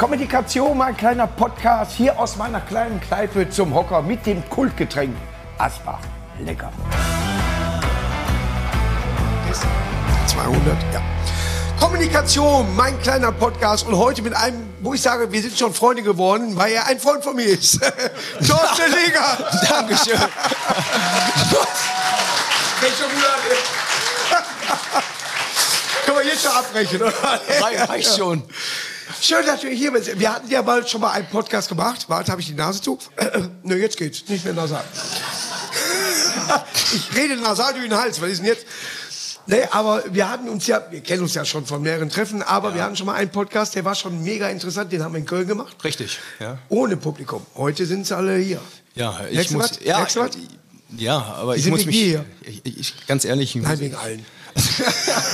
Kommunikation, mein kleiner Podcast hier aus meiner kleinen Kneipe zum Hocker mit dem Kultgetränk Asbach. Lecker. 200, ja. Kommunikation, mein kleiner Podcast und heute mit einem, wo ich sage, wir sind schon Freunde geworden, weil er ein Freund von mir ist. Thorsten Leger. Dankeschön. Geht schon gut an. Können wir jetzt schon abbrechen, oder? Reicht reicht schon. Schön, dass wir hier sind. Wir hatten ja mal schon mal einen Podcast gemacht. Warte, habe ich die Nase zu? Nö, jetzt geht's. Nicht mehr nasal. ich rede nasal durch den Hals. Was ist denn jetzt? Nee, aber wir hatten uns ja, wir kennen uns ja schon von mehreren Treffen, aber wir hatten schon mal einen Podcast, der war schon mega interessant, den haben wir in Köln gemacht. Richtig, ja. Ohne Publikum. Heute sind sie alle hier. Ja, ich du muss. was? Ja, du was? ja, aber ich sind muss mich. Ich, ich, ganz ehrlich. ich Nein, wegen allen.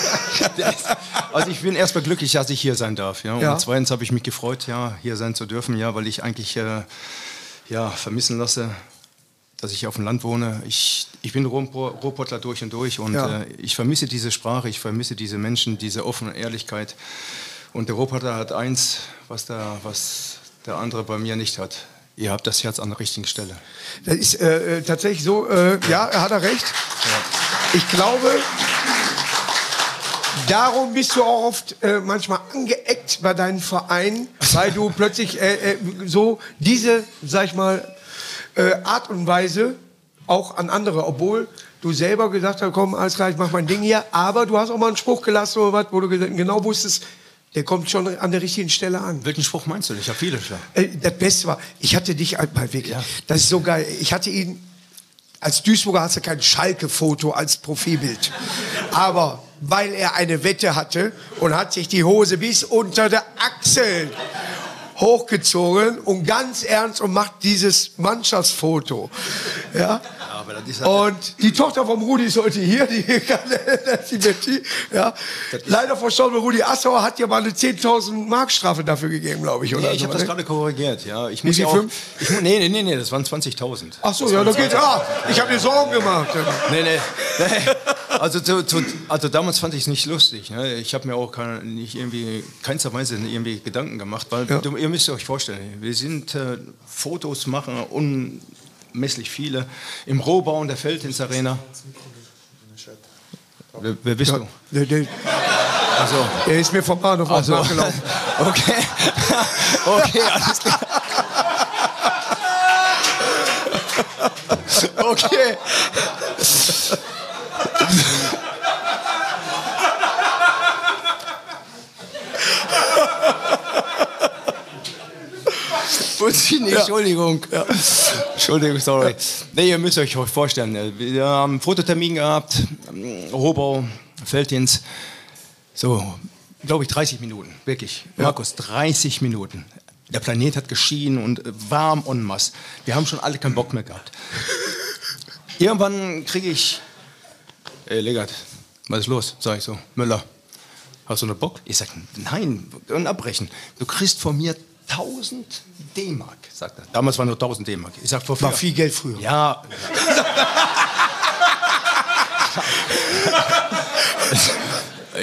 also ich bin erstmal glücklich, dass ich hier sein darf. Ja. Ja. Und zweitens habe ich mich gefreut, ja, hier sein zu dürfen, ja, weil ich eigentlich äh, ja, vermissen lasse, dass ich auf dem Land wohne. Ich, ich bin Ruhr- Ruhrpottler durch und durch und Ja. äh, ich vermisse diese Sprache, ich vermisse diese Menschen, diese offene Ehrlichkeit. Und der Ruhrpottler hat eins, was der, was der andere bei mir nicht hat. Ihr habt das Herz an der richtigen Stelle. Das ist äh, äh, tatsächlich so, äh, ja, hat er recht. Ich glaube, darum bist du auch oft äh, manchmal angeeckt bei deinen Vereinen, weil du plötzlich äh, äh, so diese, sag ich mal, äh, Art und Weise auch an andere, obwohl du selber gesagt hast, komm, alles klar, ich mach mein Ding hier, aber du hast auch mal einen Spruch gelassen oder was, wo du ge- genau wusstest, der kommt schon an der richtigen Stelle an. Welchen Spruch meinst du? Ich habe viele schon. Äh, Das Beste war, ich hatte dich einmal wirklich. Ja. Das ist so geil. Ich hatte ihn, als Duisburger hast du kein Schalke-Foto als Profilbild. Aber weil er eine Wette hatte und hat sich die Hose bis unter der Achsel hochgezogen und ganz ernst und macht dieses Mannschaftsfoto. Ja. Aber das ist Und die Tochter vom Rudi ist heute hier, die, das die Betty. Ja. Leider verstorbene Rudi Assauer hat ja mal eine 10.000 Mark Strafe dafür gegeben, glaube ich. Oder Nee, ich habe das ne? gerade korrigiert, ja. Ich muss ja auch, fünf? ich, nee, nee, nee, nee, das waren 20.000. Ach so, ja, da geht's. Ah, ich habe mir Sorgen gemacht. Nee, nee, nee. Also, zu, zu, also damals fand ich es nicht lustig. Ne? Ich habe mir auch keine, nicht irgendwie keinster Weise irgendwie Gedanken gemacht, weil Ja. du, ihr müsst euch vorstellen, wir sind äh, Fotos machen unmesslich viele im Rohbau in der Feldhins Arena. Wer, wer bist du? Der, der, Also, der ist mir vom Bahnhof also nachgelaufen. okay, okay, alles klar. Okay. Puccini, Entschuldigung. Entschuldigung, sorry. Nee, ihr müsst euch vorstellen, wir haben einen Fototermin gehabt, Rohbau, Felddienst, so, glaube ich, 30 Minuten, wirklich. Markus, 30 Minuten. Der Planet hat geschienen und warm en masse. Wir haben schon alle keinen Bock mehr gehabt. Irgendwann kriege ich, ey, Legert, was ist los? Sag ich so, Müller, hast du noch Bock? Ich sag, nein, und abbrechen. Du kriegst von mir 1000 D-Mark, sagt er. Damals waren nur 1000 D-Mark. Ich sag, wofür? War viel Geld früher. Ja.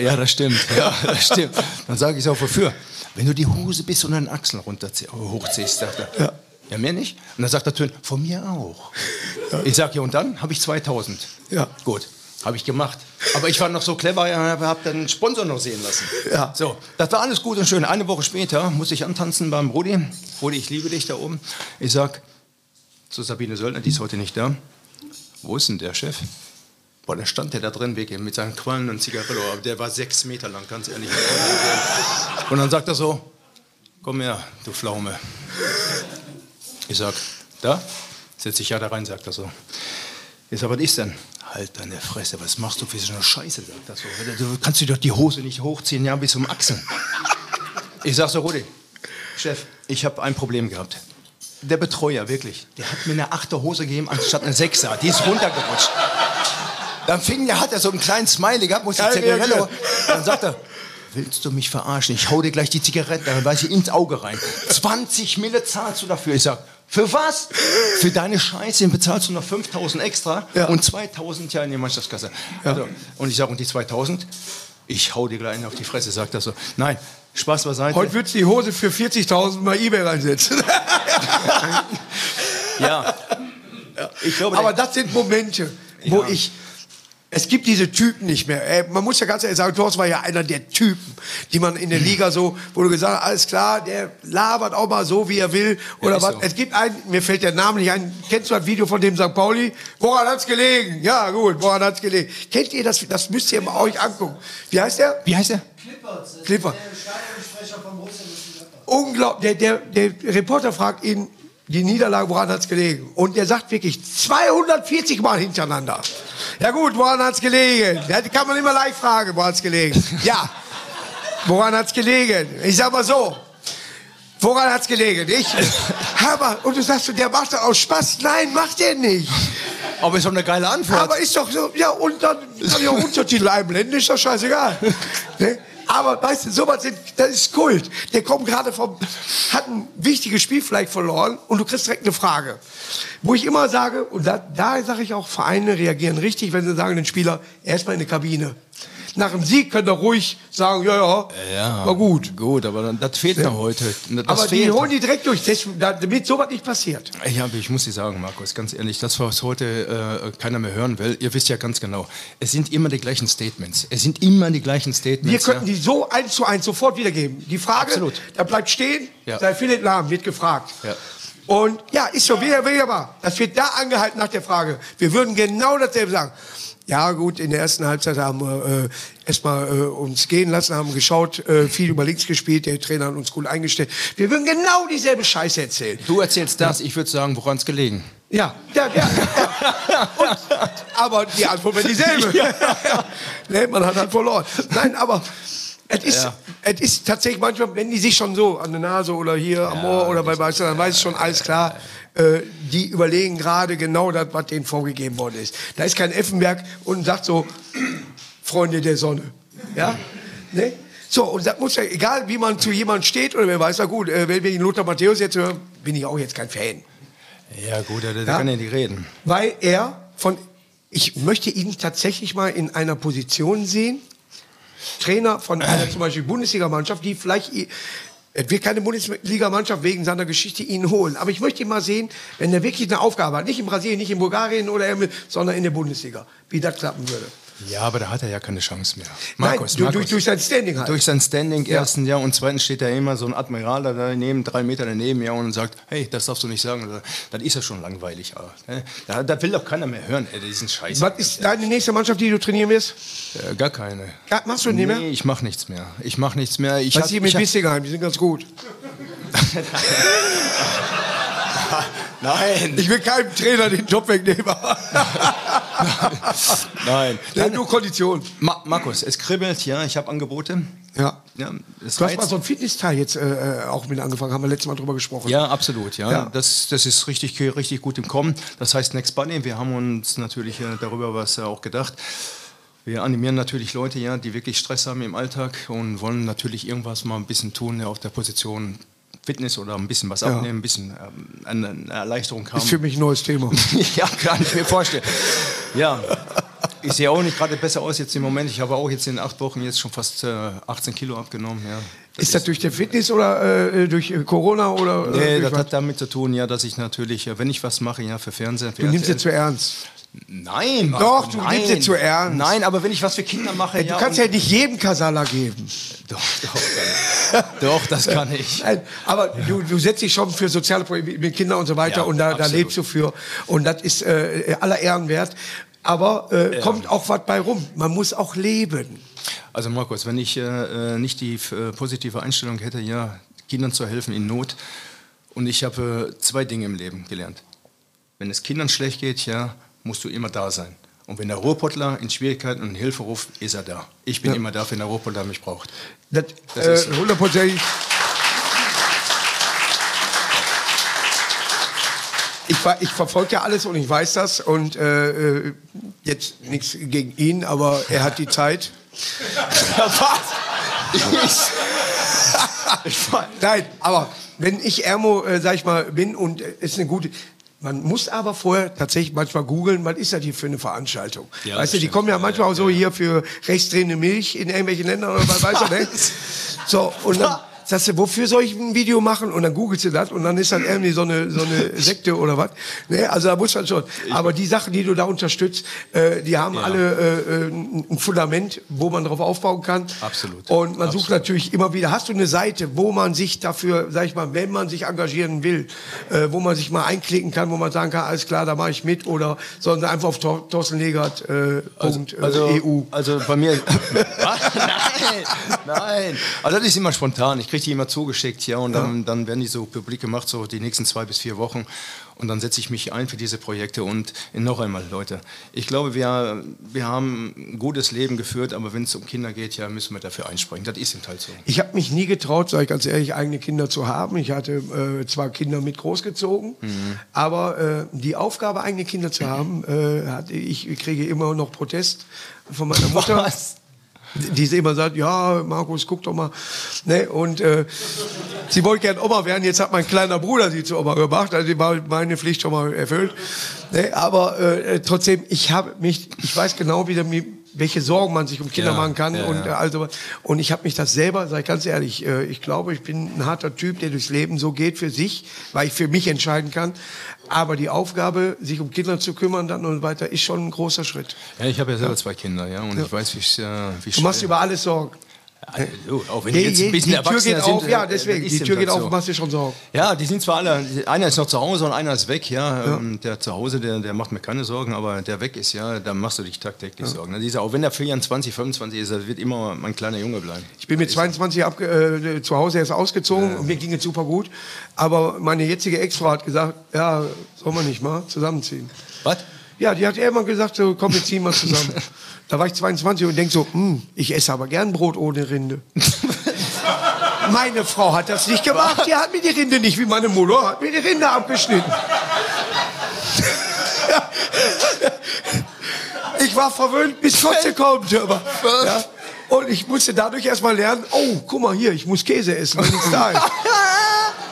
ja, das stimmt. Ja, das stimmt. Dann sage ich auch, wofür? Wenn du die Hose bis unter den Achseln runterzie- hochziehst, sagt er. Ja. Ja, mehr nicht? Und dann sagt der Tön, von mir auch. Ich sage, ja, und dann habe ich 2000. Ja. Gut, habe ich gemacht. Aber ich war noch so clever, ich habe den Sponsor noch sehen lassen. Ja. So, das war alles gut und schön. Eine Woche später musste ich antanzen beim Rudi. Rudi, ich liebe dich da oben. Ich sag zu Sabine Söldner, die ist heute nicht da. Wo ist denn der Chef? Boah, der stand der da drin, wirklich, mit seinen Quallen und Zigarillo. Aber der war sechs Meter lang, ganz ehrlich. Und dann sagt er so, komm her, du Pflaume. Ich sag, da? Setz dich ja da rein, sagt er so. Ich sag, was ist denn? Halt deine Fresse, was machst du für so eine Scheiße, sagt er so. Du kannst dir doch die Hose nicht hochziehen, ja, bis zum Achseln. Ich sag so, Rudi, Chef, ich habe ein Problem gehabt. Der Betreuer, wirklich, der hat mir eine achte Hose gegeben, anstatt eine Sechser. Die ist runtergerutscht. Dann fing der, hat er so einen kleinen Smiley gehabt, muss die Zigarette. Dann sagt er, willst du mich verarschen? Ich hau dir gleich die Zigarette, dann weiß ich ins Auge rein. 20 Mille zahlst du dafür. Ich sag, für was? Für deine Scheiße bezahlst du noch 5000 extra Ja. und 2000 ja in die Mannschaftskasse. Also, und ich sag, und die 2000? Ich hau dir gleich auf die Fresse, sagt er so. Nein, Spaß beiseite. Heute würdest du die Hose für 40.000 mal Ebay reinsetzen. ja. Ich glaube, Aber das sind Momente, wo ja. ich es gibt diese Typen nicht mehr. Ey, man muss ja ganz ehrlich sagen, Thorsten war ja einer der Typen, die man in der Liga so, wo du gesagt hast, alles klar, der labert auch mal so, wie er will. Oder ja, was. So. Es gibt einen, mir fällt der Name nicht ein, kennst du das Video von dem St. Pauli? Woran hat's gelegen? Ja, gut, woran hat's gelegen? Kennt ihr das? Das müsst ihr mal euch angucken. Wie heißt der? Wie heißt der? Clippert. Clippert. Unglaublich. Der, der, der Reporter fragt ihn, die Niederlage, woran hat's gelegen? Und er sagt wirklich 240 Mal hintereinander. Ja gut, woran hat's gelegen? Da kann man immer leicht fragen, woran hat's gelegen? Ja, woran hat's gelegen? Ich sag mal so, woran hat's gelegen? Ich, aber, und du sagst, der macht das aus Spaß. Nein, macht er nicht. Aber ist doch eine geile Antwort. Aber ist doch so, ja, und dann kann ich auch Untertitel einblenden, ist doch scheißegal. Ne? Aber weißt du, sowas sind, das ist Kult. Der kommt gerade vom, hat ein wichtiges Spiel vielleicht verloren und du kriegst direkt eine Frage. Wo ich immer sage, und da, da sage ich auch, Vereine reagieren richtig, wenn sie sagen, den Spieler erstmal in die Kabine nach dem Sieg könnt ihr ruhig sagen, ja, ja, ja war gut. Gut, aber das fehlt ja. mir heute. Das aber fehlt. die holen die direkt durch, damit sowas nicht passiert. Ja, ich muss dir sagen, Markus, ganz ehrlich, das, was heute äh, keiner mehr hören will, ihr wisst ja ganz genau, es sind immer die gleichen Statements. Es sind immer die gleichen Statements. Wir könnten ja. die so eins zu eins sofort wiedergeben. Die Frage, Absolut. da bleibt stehen, ja. sei Philipp Lahm, wird gefragt. Ja. Und ja, ist so, wie er will, aber das wird da angehalten nach der Frage. Wir würden genau dasselbe sagen. Ja gut, in der ersten Halbzeit haben wir äh, erstmal äh, uns gehen lassen, haben geschaut, äh, viel über links gespielt, der Trainer hat uns gut eingestellt. Wir würden genau dieselbe Scheiße erzählen. Du erzählst das, ich würde sagen, woran es gelegen? Ja, ja, ja. ja. Und, aber die Antwort wäre dieselbe. Ja. nee, man hat halt verloren. Nein, aber es ist, ja. es ist tatsächlich manchmal, wenn die sich schon so an der Nase oder hier am Ohr oder bei Beispiel, dann weiß ich schon alles klar. Äh, die überlegen gerade genau das, was denen vorgegeben worden ist. Da ist kein Effenberg und sagt so, Freunde der Sonne. Ja? Ne? So, und das muss ja, egal wie man zu jemandem steht, oder wer weiß, ja gut, äh, wenn wir ihn Lothar Matthäus jetzt hören, bin ich auch jetzt kein Fan. Ja, gut, da, da ja? kann ja nicht reden. Weil er von, ich möchte ihn tatsächlich mal in einer Position sehen, Trainer von einer zum Beispiel Bundesligamannschaft, die vielleicht es wird keine Bundesliga-Mannschaft wegen seiner Geschichte ihn holen. Aber ich möchte ihn mal sehen, wenn er wirklich eine Aufgabe hat. Nicht in Brasilien, nicht in Bulgarien oder sondern in der Bundesliga. Wie das klappen würde. Ja, aber da hat er ja keine Chance mehr. Markus, Nein, Markus, durch, durch, sein Standing halt. Durch sein Standing ja. erstens, ja. Und zweitens steht da immer so ein Admiral da daneben, drei Meter daneben, ja, und sagt, hey, das darfst du nicht sagen. Dann ist ja schon langweilig. Ne? Da, da, will doch keiner mehr hören, ey, diesen Scheiß. Was ist deine nächste Mannschaft, die du trainieren wirst? Äh, gar keine. Gar, machst du nicht mehr? Nee, ich mach nichts mehr. Ich mach nichts mehr. Ich Was ist hier mit Bissingheim? Die sind ganz gut. Nein. Ich will keinem Trainer den Job wegnehmen. Nein. Nein. Nur Kondition. Ma Markus, es kribbelt, ja, ich habe Angebote. Ja. ja du hast mal so ein Fitnessteil jetzt äh, auch mit angefangen, haben wir letztes Mal drüber gesprochen. Ja, absolut, ja. ja. Das, das ist richtig, richtig gut im Kommen. Das heißt Next Bunny, wir haben uns natürlich äh, darüber was äh, auch gedacht. Wir animieren natürlich Leute, ja, die wirklich Stress haben im Alltag und wollen natürlich irgendwas mal ein bisschen tun ja, auf der Position Fitness oder ein bisschen was ja. abnehmen, ein bisschen ähm, eine, eine, Erleichterung haben. Ist für mich ein neues Thema. ja, kann ich mir vorstellen. Ja, ich sehe auch nicht gerade besser aus jetzt im Moment. Ich habe auch jetzt in acht Wochen jetzt schon fast äh, 18 Kilo abgenommen. Ja. Das ist das durch den Fitness oder äh, durch äh, Corona oder? Äh, nee, das was? hat damit zu tun, ja, dass ich natürlich, wenn ich was mache, ja, für Fernsehen. Für du nimmst es zu ernst. Nein, Doch, du nein. nimmst es zu ernst. Nein, aber wenn ich was für Kinder mache, ja. Du kannst ja nicht jedem Kasala geben. Doch, doch, doch, das kann ich. Nein, aber du, du setzt dich schon für soziale Projekte mit Kindern und so weiter ja, und da, da, lebst du für. Und das ist äh, aller Ehren wert. Aber äh, ja. kommt auch was bei rum. Man muss auch leben. Also Markus, wenn ich äh, nicht die äh, positive Einstellung hätte, ja, Kindern zu helfen in Not. Und ich habe äh, zwei Dinge im Leben gelernt. Wenn es Kindern schlecht geht, ja, musst du immer da sein. Und wenn der Ruhrpottler in Schwierigkeiten und Hilfe ruft, ist er da. Ich bin ja. immer da, wenn der Ruhrpottler mich braucht. Das, das äh, hundertprozentig. Ich, ich verfolge ja alles und ich weiß das. Und äh, äh jetzt nichts gegen ihn, aber er hat die Zeit. Was? Ich, Nein, aber wenn ich Ermo, äh, sag ich mal, bin und es ist eine gute Man muss aber vorher tatsächlich manchmal googeln, was ist das hier für eine Veranstaltung? Ja, weißt du, die kommen ja Ja, manchmal ja, auch so hier für rechtsdrehende Milch in irgendwelchen Ländern oder was weißt du, ne? So, und dann sagst du, wofür soll ich ein Video machen? Und dann googelst du das und dann ist dann irgendwie so eine, so eine Sekte oder was. Ne? Also da muss man schon. Aber die Sachen, die du da unterstützt, äh, die haben alle äh, äh, ein Fundament, wo man drauf aufbauen kann. Absolut. Und man sucht natürlich immer wieder, hast du eine Seite, wo man sich dafür, sag ich mal, wenn man sich engagieren will, äh, wo man sich mal einklicken kann, wo man sagen kann, alles klar, da mache ich mit oder sondern einfach auf Tor Thorsten Legert äh, Punkt, Also, äh, EU. also bei mir. Was? Nein, nein. Also das ist immer spontan. Ich kriege die immer zugeschickt, ja, und dann, dann werden die so publik gemacht, so die nächsten zwei bis vier Wochen. Und dann setze ich mich ein für diese Projekte. Und noch einmal, Leute, ich glaube, wir, wir haben ein gutes Leben geführt, aber wenn es um Kinder geht, ja, müssen wir dafür einspringen. Das ist eben halt so. Ich habe mich nie getraut, sage ich ganz ehrlich, eigene Kinder zu haben. Ich hatte äh, zwar Kinder mit großgezogen, Mhm. aber äh, die Aufgabe, eigene Kinder zu haben, äh, hatte ich, ich kriege immer noch Protest von meiner Mutter. Was? Die sie immer sagt, ja, Markus, guck doch mal. Ne? Und äh, sie wollte gern Oma werden. Jetzt hat mein kleiner Bruder sie zu Oma gemacht. Also war meine Pflicht schon mal erfüllt. Ne? Aber äh, trotzdem, ich habe mich, ich weiß genau, wie der, mir- welche Sorgen man sich um Kinder Ja, machen kann. ja, und, ja. äh, also, und ich habe mich das selber, sag ich ganz ehrlich, äh, ich glaube, ich bin ein harter Typ, der durchs Leben so geht für sich, weil ich für mich entscheiden kann. Aber die Aufgabe, sich um Kinder zu kümmern dann und weiter, ist schon ein großer Schritt. Ja, ich habe ja selber zwei Kinder, ja, und ich weiß, wie, es, äh, wie Du machst über alles Sorgen. Du, auch wenn die jetzt je, ein bisschen die Tür geht sind. auf, ja, äh, deswegen. das Die Tür geht auf, so. machst dir schon Sorgen. Ja, die sind zwar alle, einer ist noch zu Hause und einer ist weg, ja. Ähm, Der zu Hause, der, der macht mir keine Sorgen, aber der weg ist, ja, da machst du dich tagtäglich Sorgen. Ne, Dieser, auch wenn der 24, 25 ist, er wird immer mein kleiner Junge bleiben. Ich bin mit 22 abge äh, zu Hause erst ausgezogen und mir ging es super gut. Aber meine jetzige Ex-Frau hat gesagt, ja, soll man nicht mal zusammenziehen. Was? Ja, die hat irgendwann gesagt, so, komm, wir ziehen mal zusammen. da war ich 22 und denk so, hm, ich esse aber gern Brot ohne Rinde. meine Frau hat das nicht gemacht. Die hat mir die Rinde nicht, wie meine Mutter, hat mir die Rinde abgeschnitten. ich war verwöhnt, bis Kotze kommt. Aber, ja. Und ich musste dadurch erstmal lernen, oh, guck mal hier, ich muss Käse essen, wenn nichts da ist.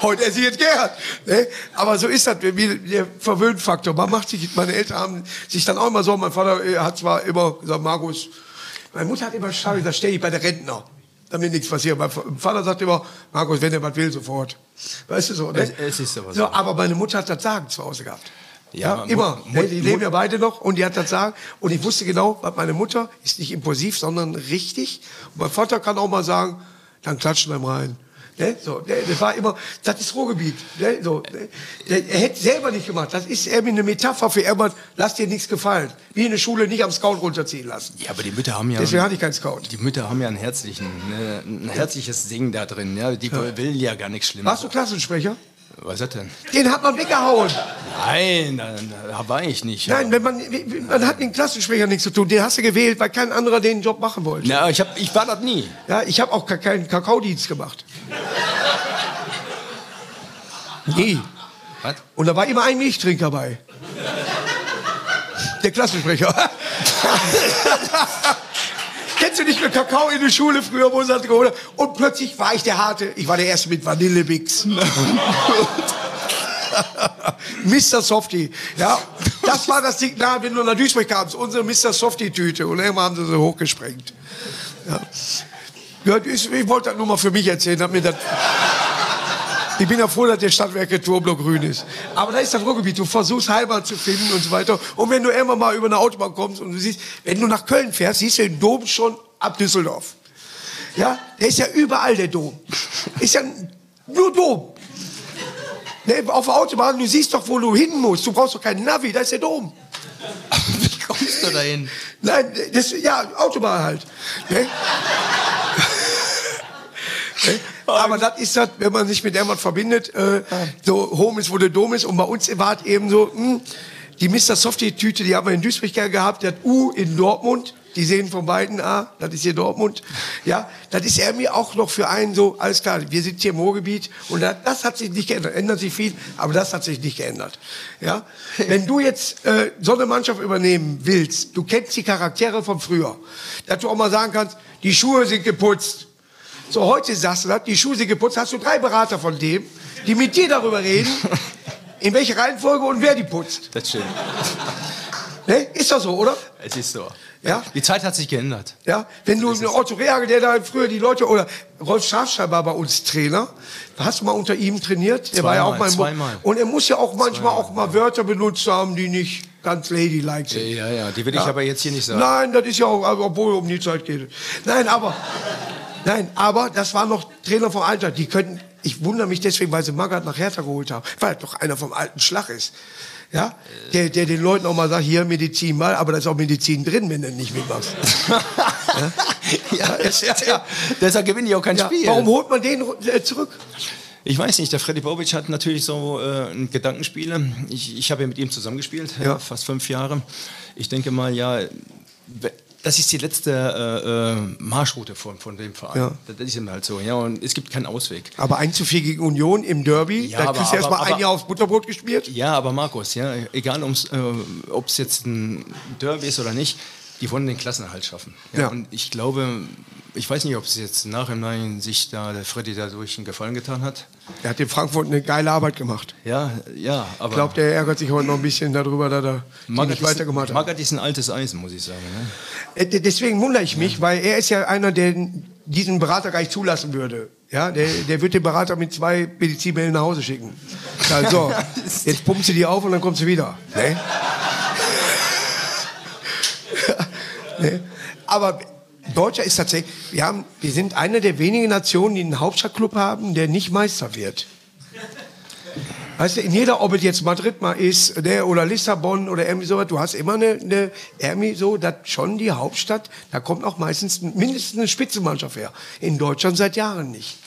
Heute esse ich jetzt gern. Ne? Aber so ist das, wie der Verwöhnfaktor. Man macht sich, meine Eltern haben sich dann auch immer so, mein Vater hat zwar immer gesagt, Markus, meine Mutter hat immer gesagt, da stehe ich bei der Rentner. Damit nichts passiert. Mein Vater sagt immer, Markus, wenn er was will, sofort. Weißt du so, ne? Es- es ist aber so. Aber meine Mutter hat das Sagen zu Hause gehabt. Ja, Ja, immer. Mu- Ne, die Mu- leben ja beide noch und die hat das Sagen. Und ich wusste genau, meine Mutter ist nicht impulsiv, sondern richtig. Und mein Vater kann auch mal sagen, dann klatschen einem rein. Ne? So, ne, das war immer, das ist Ruhrgebiet. Ne? So, ne? Er hätte selber nicht gemacht. Das ist irgendwie eine Metapher für irgendwas, lass dir nichts gefallen. Wie in der Schule nicht am Scout runterziehen lassen. Ja, aber die Mütter haben ja. Deswegen hatte ich keinen Scout. Die Mütter haben ja einen herzlichen, ne, ein herzliches Ding da drin. Ja, die will ja gar nichts Schlimmes. Warst du Klassensprecher? Was ist das denn? Den hat man weggehauen. Nein, da, war ich nicht. Nein, wenn man, man hat mit dem Klassensprecher nichts zu tun. Den hast du gewählt, weil kein anderer den Job machen wollte. Na, ich, hab, ich war das nie. Ja, ich habe auch ke- keinen Kakaodienst gemacht. Nie. Was? Und da war immer ein Milchtrinker bei. Der Klassensprecher. Kennst du nicht mehr Kakao in der Schule früher, wo es hat geholt? Und plötzlich war ich der Harte. Ich war der Erste mit Vanillebix. Mr. Softie. Ja, das war das Signal, wenn du nach Duisburg kamst. Unsere Mr. Softie-Tüte. Und irgendwann haben sie sie hochgesprengt. Ja. Ich wollte das nur mal für mich erzählen. Hab mir das ich bin ja froh, dass der Stadtwerke Turblock grün ist. Aber da ist das Ruhrgebiet. Du versuchst Heimat zu finden und so weiter. Und wenn du irgendwann mal über eine Autobahn kommst und du siehst, wenn du nach Köln fährst, siehst du den Dom schon ab Düsseldorf. Ja, der ist ja überall der Dom. Ist ja nur Dom. Ne, auf der Autobahn, du siehst doch, wo du hin musst. Du brauchst doch keinen Navi, da ist der Dom. Wie kommst du dahin? Nein, das, ja, Autobahn halt. Ne? Ne? Aber das ist das, wenn man sich mit irgendwas verbindet, äh, so Home ist, wo der Dom ist. Und bei uns war es eben so, hm, die Mr. Softie-Tüte, die haben wir in Duisburg gehabt, der hat U in Dortmund. Die sehen von beiden, ah, das ist hier Dortmund. Ja, das ist irgendwie auch noch für einen so, alles klar, wir sind hier im Ruhrgebiet und das, das hat sich nicht geändert. Ändert sich viel, aber das hat sich nicht geändert. Ja, wenn du jetzt äh, so eine Mannschaft übernehmen willst, du kennst die Charaktere von früher, dass du auch mal sagen kannst, die Schuhe sind geputzt. So, heute sagst du das, die Schuhe sind geputzt, hast du drei Berater von dem, die mit dir darüber reden, in welcher Reihenfolge und wer die putzt. Das stimmt. Ne? Ist doch so, oder? Es ist so. Ja. Die Zeit hat sich geändert. Ja, wenn du einen Otto Rehagel, der da früher die Leute, oder Rolf Schafschreiber war bei uns Trainer, hast du mal unter ihm trainiert? Der war ja auch mal Bo- zweimal. Und er muss ja auch manchmal auch mal Wörter benutzt haben, die nicht ganz ladylike sind. Ja, ja, die will ich aber jetzt hier nicht sagen. Nein, das ist ja auch, also, obwohl um die Zeit geht. Nein, aber, nein, aber das war noch Trainer vom Alter. Die könnten, ich wundere mich deswegen, weil sie Magath nach Hertha geholt haben, weil er doch einer vom alten Schlag ist. Ja, der, der den Leuten auch mal sagt, hier Medizin mal, aber da ist auch Medizin drin, wenn du nicht mitmachst. ja, ist, ja, ja. Deshalb gewinne ich auch kein Ja, Spiel. warum holt man den äh, zurück? Ich weiß nicht, der Freddy Bobic hat natürlich so äh, einen Gedankenspieler. Ich, ich habe ja mit ihm zusammengespielt, Ja. ja. fast fünf Jahre. Ich denke mal, ja, das ist die letzte äh, äh, Marschroute von, von dem Verein. Ja. Das, das ist eben halt so. Ja, und es gibt keinen Ausweg. Aber 1 zu 4 gegen Union im Derby, Ja, da aber- kriegst du erstmal ein Jahr aufs Butterbrot gespielt. Ja, aber Markus, ja, egal äh, ob es jetzt ein Derby ist oder nicht, die wollen den Klassenerhalt schaffen. Ja, Ja. Und ich glaube, ich weiß nicht, ob es jetzt im Nachhinein sich da der Freddy dadurch einen Gefallen getan hat. Er hat in Frankfurt eine geile Arbeit gemacht. Ja, ja, aber Ich glaube, der ärgert sich heute noch ein bisschen darüber, dass er Magath nicht ist- weitergemacht hat. Magath ist ein altes Eisen, muss ich sagen. Ne? Äh, Deswegen wundere ich mich, weil er ist ja einer, der diesen Berater gar nicht zulassen würde. Ja, der, der wird den Berater mit zwei Medizinbällen nach Hause schicken. Also, jetzt pumpst du die auf und dann kommst du wieder. Ne? ne? Aber Deutscher ist tatsächlich, wir, haben, wir sind eine der wenigen Nationen, die einen Hauptstadtclub haben, der nicht Meister wird. Weißt du, in jeder, ob es jetzt Madrid mal ist, ne, oder Lissabon oder irgendwie sowas, du hast immer eine, eine irgendwie so, dass schon die Hauptstadt, da kommt auch meistens mindestens eine Spitzenmannschaft her. In Deutschland seit Jahren nicht.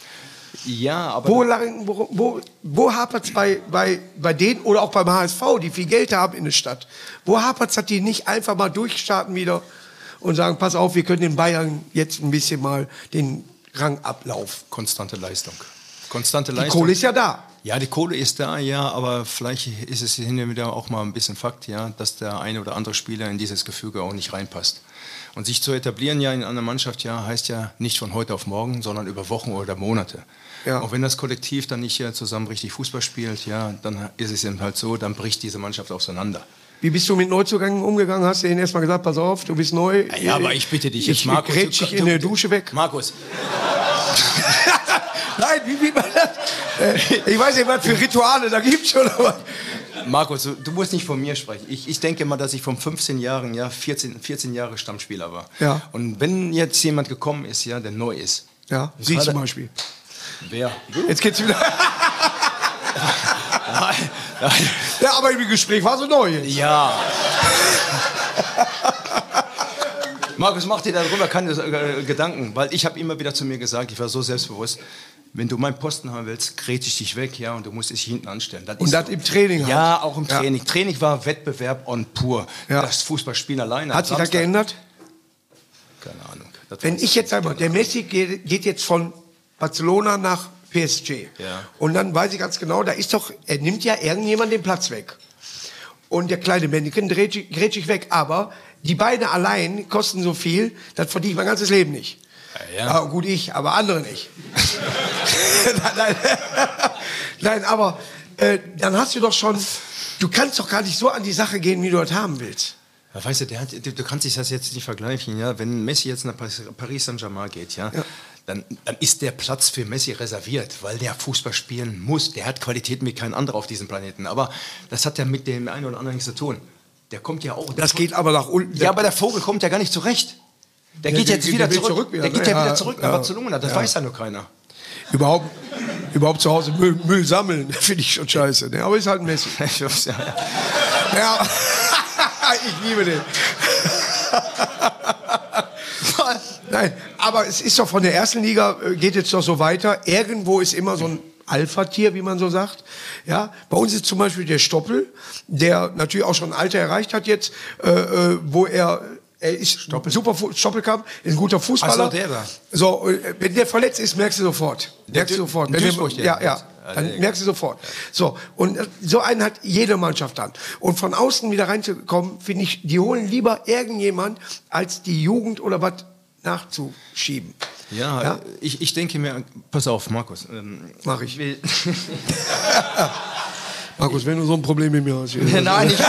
Ja, aber Wo, lang- wo, wo, wo hapert es bei, bei, bei denen oder auch beim HSV, die viel Geld haben in der Stadt? Wo hapert es, dass die nicht einfach mal durchstarten wieder und sagen, pass auf, wir können den Bayern jetzt ein bisschen mal den Rang ablaufen. konstante Leistung. Konstante Die Leistung. Kohle ist ja da. Ja, die Kohle ist da, ja, aber vielleicht ist es hin und wieder auch mal ein bisschen Fakt, ja, dass der eine oder andere Spieler in dieses Gefüge auch nicht reinpasst. Und sich zu etablieren ja in einer Mannschaft ja heißt ja nicht von heute auf morgen, sondern über Wochen oder Monate. Ja. Auch wenn das Kollektiv dann nicht ja, zusammen richtig Fußball spielt, ja, dann ist es eben halt so, dann bricht diese Mannschaft auseinander. Wie bist du mit Neuzugängen umgegangen? Hast du ihnen erstmal gesagt, pass auf, du bist neu? Ja, aber ich bitte dich ich, jetzt, Markus. Ich grätsch dich in der du- Dusche weg. Markus, Nein, wie, wie man das? Äh, Ich weiß nicht, was für Rituale da gibt schon, aber. Markus, du, du musst nicht von mir sprechen. Ich, ich denke mal, dass ich von 15 Jahren, ja, 14, 14 Jahre Stammspieler war. Ja. Und wenn jetzt jemand gekommen ist, ja, der neu ist. Ja, sie zum Beispiel. Wer? Jetzt geht's wieder. Nein, nein. Ja, aber im Gespräch war so neu. jetzt. Ja. Markus, mach dir darüber keine äh, Gedanken, weil ich habe immer wieder zu mir gesagt, ich war so selbstbewusst, wenn du meinen Posten haben willst, grätsch ich dich weg, ja, und du musst dich hinten anstellen. Und das im Training halt. Ja, auch im Ja. Training. Training war Wettbewerb on pur. Ja. Das Fußballspielen alleine. Hat sich das geändert? Keine Ahnung. Das Wenn ich jetzt einmal, der Messi geht, geht jetzt von Barcelona nach PSG. Ja. Und dann weiß ich ganz genau, da ist doch, er nimmt ja irgendjemand den Platz weg. Und der kleine Männchen dreht grätsch ich weg. Aber die Beine allein kosten so viel, das verdiene ich mein ganzes Leben nicht. Ja, ja. Ah, gut, ich, aber andere nicht. nein, nein. aber äh, dann hast du doch schon, du kannst doch gar nicht so an die Sache gehen, wie du das haben willst. Ja, weißt du, hat, du, du kannst dich das jetzt nicht vergleichen, ja. Wenn Messi jetzt nach Paris- Paris Saint-Germain geht, ja, Ja. Dann, dann ist der Platz für Messi reserviert, weil der Fußball spielen muss. Der hat Qualitäten wie kein anderer auf diesem Planeten. Aber das hat ja mit dem einen oder anderen nichts zu tun. Der kommt ja auch. Das geht aber nach unten. ja, aber der Vogel kommt ja gar nicht zurecht. Der Der- geht der- jetzt der wieder will zurück. zurück wieder, der geht ja Ja, wieder zurück nach ja. Barcelona. Das Ja. weiß ja nur keiner. Überhaupt, überhaupt zu Hause Müll, Müll sammeln, finde ich schon scheiße. Ne? Aber ist halt ein Messi. ja. Ja. ich liebe den. Nein, aber es ist doch von der ersten Liga, äh, geht jetzt doch so weiter. Irgendwo ist immer so ein Alpha-Tier, wie man so sagt. Ja, bei uns ist zum Beispiel der Stoppel, der natürlich auch schon ein Alter erreicht hat jetzt, äh, äh, wo er er ist super Fu- Stoppelkamp, ist ein guter Fußballer. Ach so, der da. So, äh, wenn der verletzt ist, merkst du sofort. Merkst du sofort. Wenn der ja, ja. Dann merkst du sofort. So, und so einen hat jede Mannschaft dann. Und von außen wieder reinzukommen, finde ich, die holen lieber irgendjemand, als die Jugend oder was nachzuschieben. Ja, Ja? Ich, ich denke mir, pass auf, Markus. Ähm, Mach ich. Markus, wenn du so ein Problem mit mir hast. Nein, ich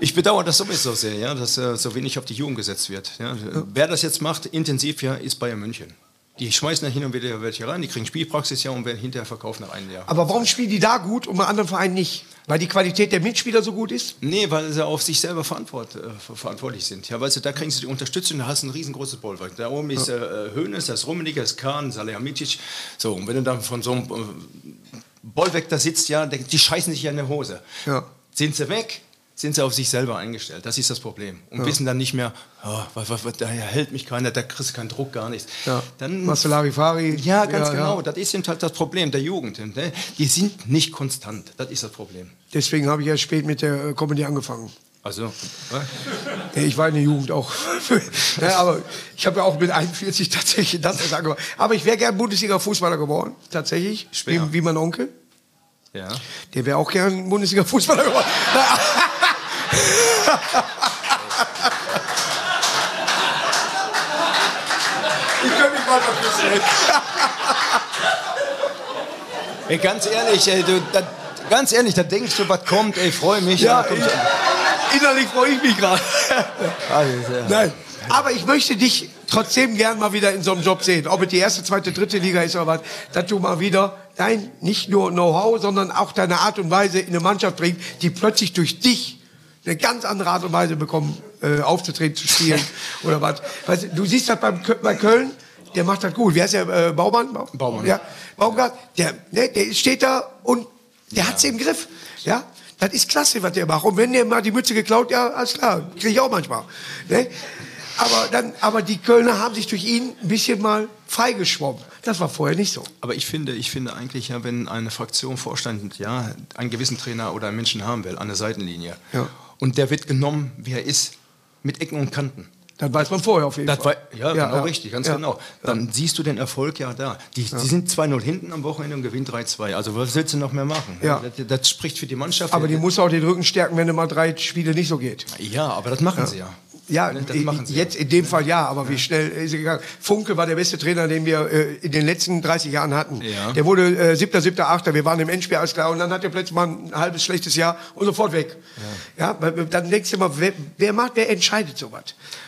Ich bedauere das sowieso sehr, ja, dass äh, so wenig auf die Jugend gesetzt wird. Ja. Wer das jetzt macht, intensiv, ja, ist Bayern München. Die schmeißen da hin und wieder welche rein, die kriegen Spielpraxis ja und werden hinterher verkauft nach einem Jahr. Aber warum spielen die da gut und bei anderen Vereinen nicht? Weil die Qualität der Mitspieler so gut ist? Nee, weil sie auf sich selber verantwort, äh, verantwortlich sind. Ja, weil sie, da kriegen sie die Unterstützung, da hast du ein riesengroßes Bollwerk. Da oben ist äh, Höhnes, das ist Rummenigge, das Kahn, Salihamidzic. So, und wenn du dann von so einem äh, Bollwerk da sitzt, ja, die scheißen sich ja in der Hose. Ja. Sind sie weg, sind sie auf sich selber eingestellt. Das ist das Problem. Und Ja. wissen dann nicht mehr, oh, was, was, was, da hält mich keiner, da kriegst du keinen Druck, gar nichts. Ja. Dann, Marcel Larifari. ja, ganz Ja, genau. Das ist eben halt das Problem der Jugend. Ne? Die sind nicht konstant. Das ist das Problem. Deswegen habe ich ja spät mit der äh, Comedy angefangen. Also, Ich war in der Jugend auch. ja, aber ich habe ja auch mit 41 tatsächlich das angefangen. Aber ich wäre gern Bundesliga-Fußballer geworden, tatsächlich. Wie, wie mein Onkel. ja. Der wäre auch gern Bundesliga-Fußballer geworden. ich könnte mich mal verpissen. Ey, ganz ehrlich, ey, du, da, ganz ehrlich, da denkst du, was kommt, ey, freue mich. Ja, ich, innerlich freue ich mich gerade. Ja. Nein. Aber ich möchte dich trotzdem gern mal wieder in so einem Job sehen. Ob es die erste, zweite, dritte Liga ist oder was. Dass du mal wieder dein, nicht nur Know-how, sondern auch deine Art und Weise in eine Mannschaft bringst, die plötzlich durch dich eine ganz andere Art und Weise bekommen, äh, aufzutreten, zu spielen oder was. Weißt, du, siehst das beim, bei Köln, der macht das gut. Wer ist der? Äh, Baumann? Bau- Baumann. Ja, Baumgart. Der, ne, der steht da und der hat's im Griff. Ja, das ist klasse, was der macht. Und wenn der mal die Mütze geklaut, ja, alles klar, kriege ich auch manchmal. Ne? Aber, dann, aber die Kölner haben sich durch ihn ein bisschen mal freigeschwommen. Das war vorher nicht so. Aber ich finde, ich finde eigentlich, ja, wenn eine Fraktion Vorstand ja, einen gewissen Trainer oder einen Menschen haben will an der Seitenlinie Ja. Und der wird genommen, wie er ist, mit Ecken und Kanten. Das weiß man vorher auf jeden Das war, Fall. ja, genau richtig, ganz Ja. genau. Dann siehst du den Erfolg ja da. Die, die sind 2-0 hinten am Wochenende und gewinnen 3-2. Also was willst du noch mehr machen? Ja. Das, das spricht für die Mannschaft. Aber die muss auch den Rücken stärken, wenn du mal drei Spiele nicht so geht. ja, aber das machen sie ja. Ja, Ne, das i- machen sie jetzt in dem Fall ja, aber wie schnell ist er gegangen? Funke war der beste Trainer, den wir äh, in den letzten 30 Jahren hatten. Ja. Der wurde äh, siebter, siebter, achter. Wir waren im Endspiel alles klar und dann hat er plötzlich mal ein halbes schlechtes Jahr und sofort weg. Ja, weil, dann denkst du immer, wer, wer macht, wer entscheidet sowas?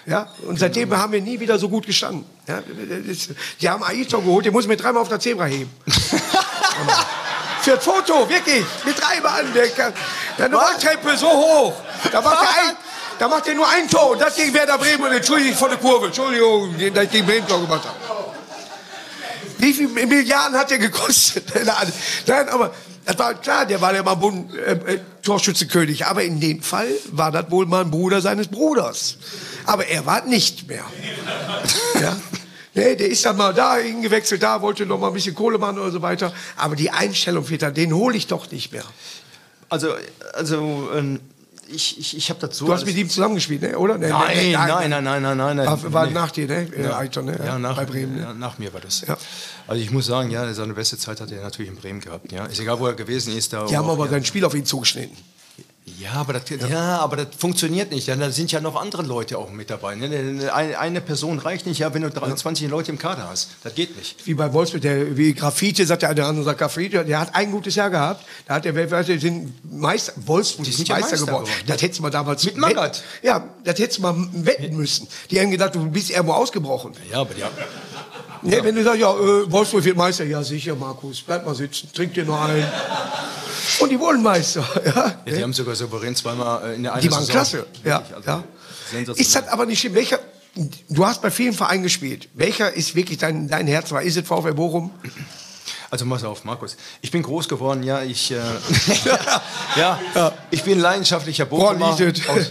Ja, und seitdem haben wir nie wieder so gut gestanden. Ja, das- die haben Aito geholt, den muss mit dreimal auf der Zebra heben. Für ein Foto, wirklich, mit dreimal. Der kann, der eine Rolltreppe so hoch. Da macht er ein, da macht er nur ein Tor. Und das gegen Werder Bremen. Und entschuldige vor der Kurve. Entschuldigung, dass ich gegen Bremen Tor gemacht habe. Wie viel Milliarden hat der gekostet? Nein, aber das war klar, der war ja mal Bund, äh, äh, Torschützenkönig. Aber in dem Fall war das wohl mal ein Bruder seines Bruders. Aber er war nicht mehr. Ja? Nee, der ist dann mal da hingewechselt, da wollte noch mal ein bisschen Kohle machen oder so weiter. Aber die Einstellung, Peter, den hole ich doch nicht mehr. Also, also ähm, ich, ich, ich habe dazu. Du hast mit ihm zusammengespielt, ne? oder? Nee, Nein, nee, nein, nein, nein, nein, nein. nein. War, war Nee. nach dir, ne? Äh, Aitor, ne? Ja, nach, Bei Bremen. Ne? ja, nach mir war das. Ja. Also ich muss sagen, ja, seine beste Zeit hat er natürlich in Bremen gehabt. Ja. Ist egal, wo er gewesen ist. Da Die haben aber ja. sein Spiel auf ihn zugeschnitten. Ja, aber das, ja. aber das funktioniert nicht. Ja, da sind ja noch andere Leute auch mit dabei. Ne? Eine, eine Person reicht nicht, ja, wenn du 23 Leute im Kader hast. Das geht nicht. Wie bei Wolfsburg, der, wie Graffiti, sagt der eine andere, sagt Graffiti, der hat ein gutes Jahr gehabt. Da hat der weltweit den Meister, Wolfsburg Die ist sind ja Meister, Meister geworden. geworden. Das hättest du mal damals Mit Magath. Ja, das hättest du mal wetten müssen. Die haben gedacht, du bist irgendwo ausgebrochen. Ja, aber ja. Ne, wenn du sagst, ja, äh, Wolfsburg wird Meister, ja sicher, Markus, bleib mal sitzen, trink dir noch ein. Und die wurden Meister. Ja, ja die haben sogar souverän zweimal äh, in der einen Die waren Saison. klasse. Ja, Wirklich, also ja. Ist das aber nicht schlimm? Welcher, du hast bei vielen Vereinen gespielt. Welcher ist wirklich dein, dein Herz? War ist es VfL Bochum? Also pass auf, Markus. Ich bin groß geworden, ja, ich, äh, ja, ich bin leidenschaftlicher Bochumer aus,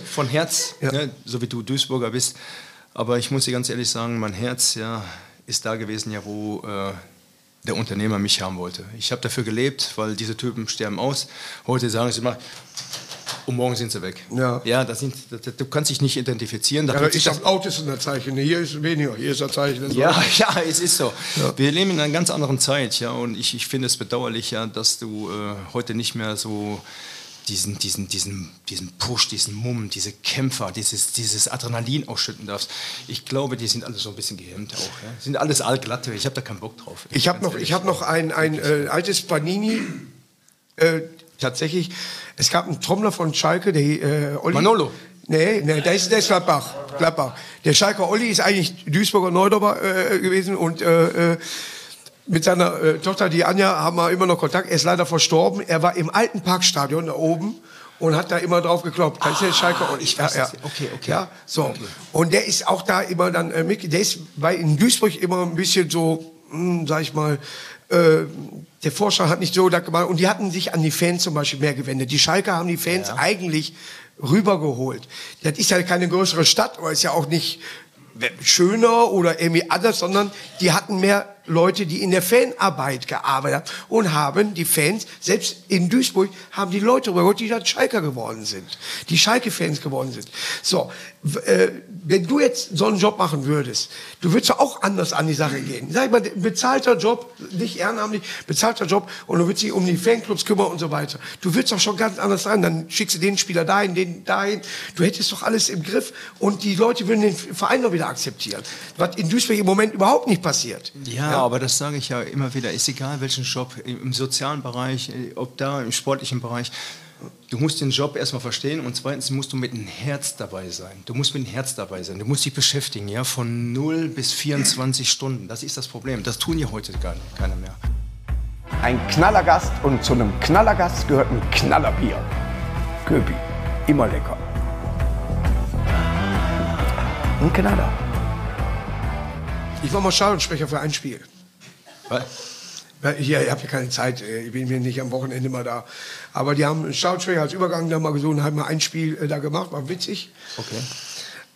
von Herz, Ja. ne, so wie du Duisburger bist. Aber ich muss dir ganz ehrlich sagen, mein Herz ja, ist da gewesen, ja, wo äh, der Unternehmer mich haben wollte. Ich habe dafür gelebt, weil diese Typen sterben aus. Heute sagen sie mal, und morgen sind sie weg. Ja. ja das sind, das, du kannst dich nicht identifizieren. Da Ja, ist das Autos in der Zeichen. Hier ist weniger, hier ist das Zeichen. Das ja, ja, es ist so. Wir leben in einer ganz anderen Zeit, ja, und ich, ich finde es bedauerlich, ja, dass du äh, heute nicht mehr so diesen, diesen, diesen, diesen Push, diesen Mumm, diese Kämpfer, dieses, dieses Adrenalin ausschütten darfst. Ich glaube, die sind alle so ein bisschen gehemmt auch. Ja. Sind alles allglatte. Ich habe da keinen Bock drauf. Ich habe noch, ich hab noch ein, ein äh, altes Panini äh, tatsächlich, es gab einen Trommler von Schalke, der äh, Olli. Manolo. Nee, nee, der ist, der ist Gladbach. Gladbach. Der Schalker Olli ist eigentlich Duisburger Neudorfer äh, gewesen und äh, äh, mit seiner äh, Tochter, die Anja, haben wir immer noch Kontakt. Er ist leider verstorben. Er war im alten Parkstadion da oben und hat da immer drauf geklopft. Das ist der Schalker Olli. ich weiß ja, das. Okay, okay. Ja, so. Und der ist auch da immer dann äh, mit, der ist bei in Duisburg immer ein bisschen so, hm, sag ich mal, äh, der Vorstand hat nicht so das gemacht und die hatten sich an die Fans zum Beispiel mehr gewendet. Die Schalker haben die Fans eigentlich rübergeholt. Das ist ja keine größere Stadt, aber ist ja auch nicht schöner oder irgendwie anders, sondern die hatten mehr Leute, die in der Fanarbeit gearbeitet haben und haben die Fans, selbst in Duisburg, haben die Leute überholt, die dann Schalker geworden sind, die Schalke-Fans geworden sind. So, äh, wenn du jetzt so einen Job machen würdest, du würdest ja auch anders an die Sache gehen. Sag ich mal, bezahlter Job, nicht ehrenamtlich, bezahlter Job und du würdest dich um die Fanclubs kümmern und so weiter. Du würdest doch schon ganz anders ran, dann schickst du den Spieler dahin, den dahin. Du hättest doch alles im Griff und die Leute würden den Verein doch wieder akzeptieren. Was in Duisburg im Moment überhaupt nicht passiert. Ja, aber das sage ich ja immer wieder. Ist egal, welchen Job, im sozialen Bereich, äh, ob da im sportlichen Bereich. Du musst den Job erstmal verstehen und zweitens musst du mit dem Herz dabei sein. Du musst mit dem Herz dabei sein. Du musst dich beschäftigen, ja, von 0 bis 24 Stunden. Das ist das Problem. Das tun ja heute gar nicht, keiner mehr. Ein Knallergast und zu einem Knallergast gehört ein Knallerbier. Köpi, immer lecker. Ein Knaller. Ich war mal Stadionsprecher für ein Spiel. Ja, Hier, ich habe ja keine Zeit, äh, ich bin hier nicht am Wochenende mal da. Aber die haben einen Stadionsprecher als Übergang da mal gesucht und haben mal ein Spiel äh, da gemacht, war witzig. Okay.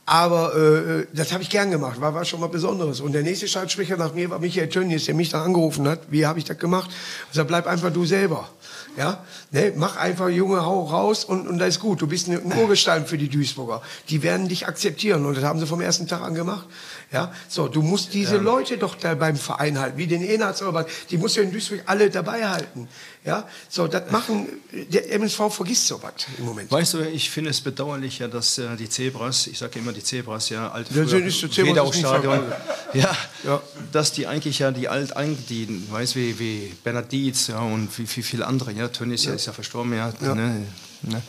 Aber äh, das habe ich gern gemacht, war, war schon mal Besonderes. Und der nächste Stadionsprecher nach mir war Michael Tönnies, der mich dann angerufen hat. Wie habe ich das gemacht? Ich sag, bleib einfach du selber. Ja, ne, mach einfach Junge, hau raus und, und da ist gut. Du bist ein Urgestein für die Duisburger. Die werden dich akzeptieren und das haben sie vom ersten Tag an gemacht. Ja, so, du musst diese Leute doch da beim Verein halten, wie den Enats. Die musst du in Duisburg alle dabei halten. Ja, so, das machen, der MSV vergisst sowas im Moment. Weißt du, ich finde es bedauerlich, ja, dass äh, die Zebras, ich sage immer die Zebras, ja, alte Ja, Wedau-Stadion, ja, Ja. dass die eigentlich ja die alt die, weißt wie, wie Bernhard Dietz ja, und wie, wie viele andere, ja, Tönnies ja. ist ja verstorben, ja, Ne, ne,